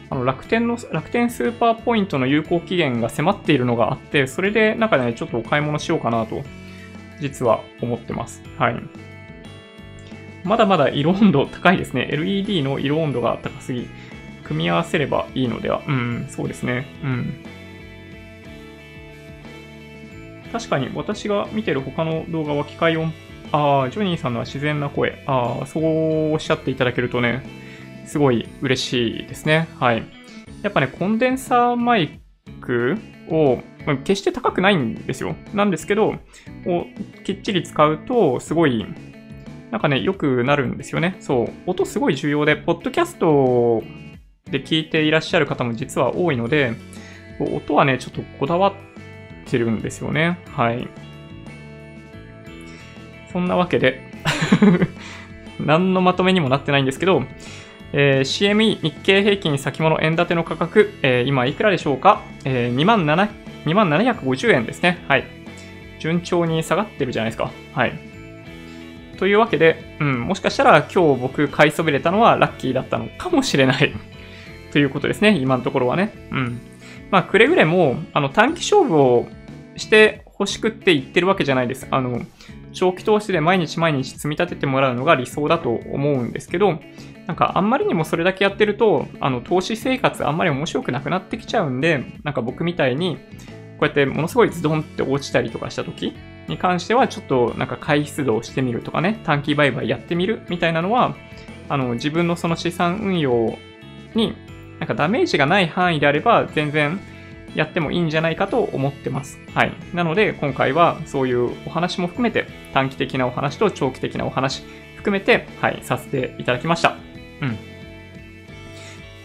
あの楽天の、楽天スーパーポイントの有効期限が迫っているのがあって、それでなんかね、ちょっとお買い物しようかなと実は思ってます。はい。まだまだ色温度高いですね。LED の色温度が高すぎ。組み合わせればいいのでは。うん、そうですね。うん。確かに私が見てる他の動画は機械音、ああ、ジョニーさんのは自然な声。ああ、そうおっしゃっていただけるとね、すごい嬉しいですね。はい。やっぱね、コンデンサーマイクをまあ、決して高くないんですよ。なんですけど、をきっちり使うと、すごい、なんかね、良くなるんですよね。そう。音すごい重要で、ポッドキャストで聞いていらっしゃる方も実は多いので、音はね、ちょっとこだわってるんですよね。はい。そんなわけで *laughs* 何のまとめにもなってないんですけど、えー、CME 日経平均先物円建ての価格、えー、今いくらでしょうか、えー、27,000 2750円ですね。はい。順調に下がってるじゃないですか。はい。というわけで、うん、もしかしたら今日僕買いそびれたのはラッキーだったのかもしれない *laughs* ということですね。今のところはね。うん。まあ、くれぐれも、あの、短期勝負をして欲しくって言ってるわけじゃないです。あの、長期投資で毎日毎日積み立ててもらうのが理想だと思うんですけど、なんかあんまりにもそれだけやってると、あの、投資生活あんまり面白くなくなってきちゃうんで、なんか僕みたいに、こうやってものすごいズドンって落ちたりとかした時に関しては、ちょっとなんか回出動してみるとかね、短期売買やってみるみたいなのは、あの、自分のその資産運用に、なんかダメージがない範囲であれば、全然やってもいいんじゃないかと思ってます。はい。なので、今回はそういうお話も含めて、短期的なお話と長期的なお話含めて、はい、させていただきました。うん。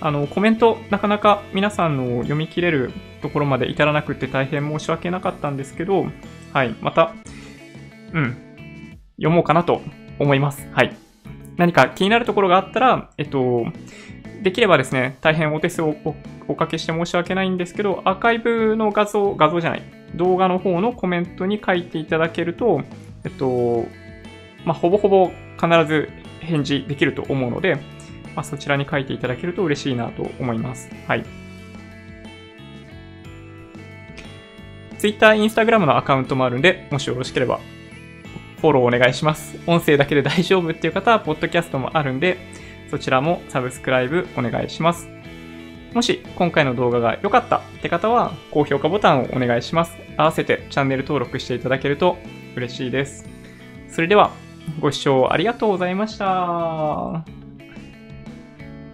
あの、コメント、なかなか皆さんの読み切れるところまで至らなくて大変申し訳なかったんですけど、はい、また、うん、読もうかなと思います。はい。何か気になるところがあったら、えっと、できればですね、大変お手数をおかけして申し訳ないんですけど、アーカイブの画像、画像じゃない、動画の方のコメントに書いていただけると、えっと、まあ、ほぼほぼ必ず返事できると思うので、まあ、そちらに書いていただけると嬉しいなと思います。はい。Twitter、Instagram のアカウントもあるんで、もしよろしければフォローお願いします。音声だけで大丈夫っていう方は、ポッドキャストもあるんで、そちらもサブスクライブお願いします。もし今回の動画が良かったって方は、高評価ボタンをお願いします。合わせてチャンネル登録していただけると嬉しいです。それでは、ご視聴ありがとうございました。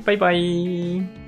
バイバイ。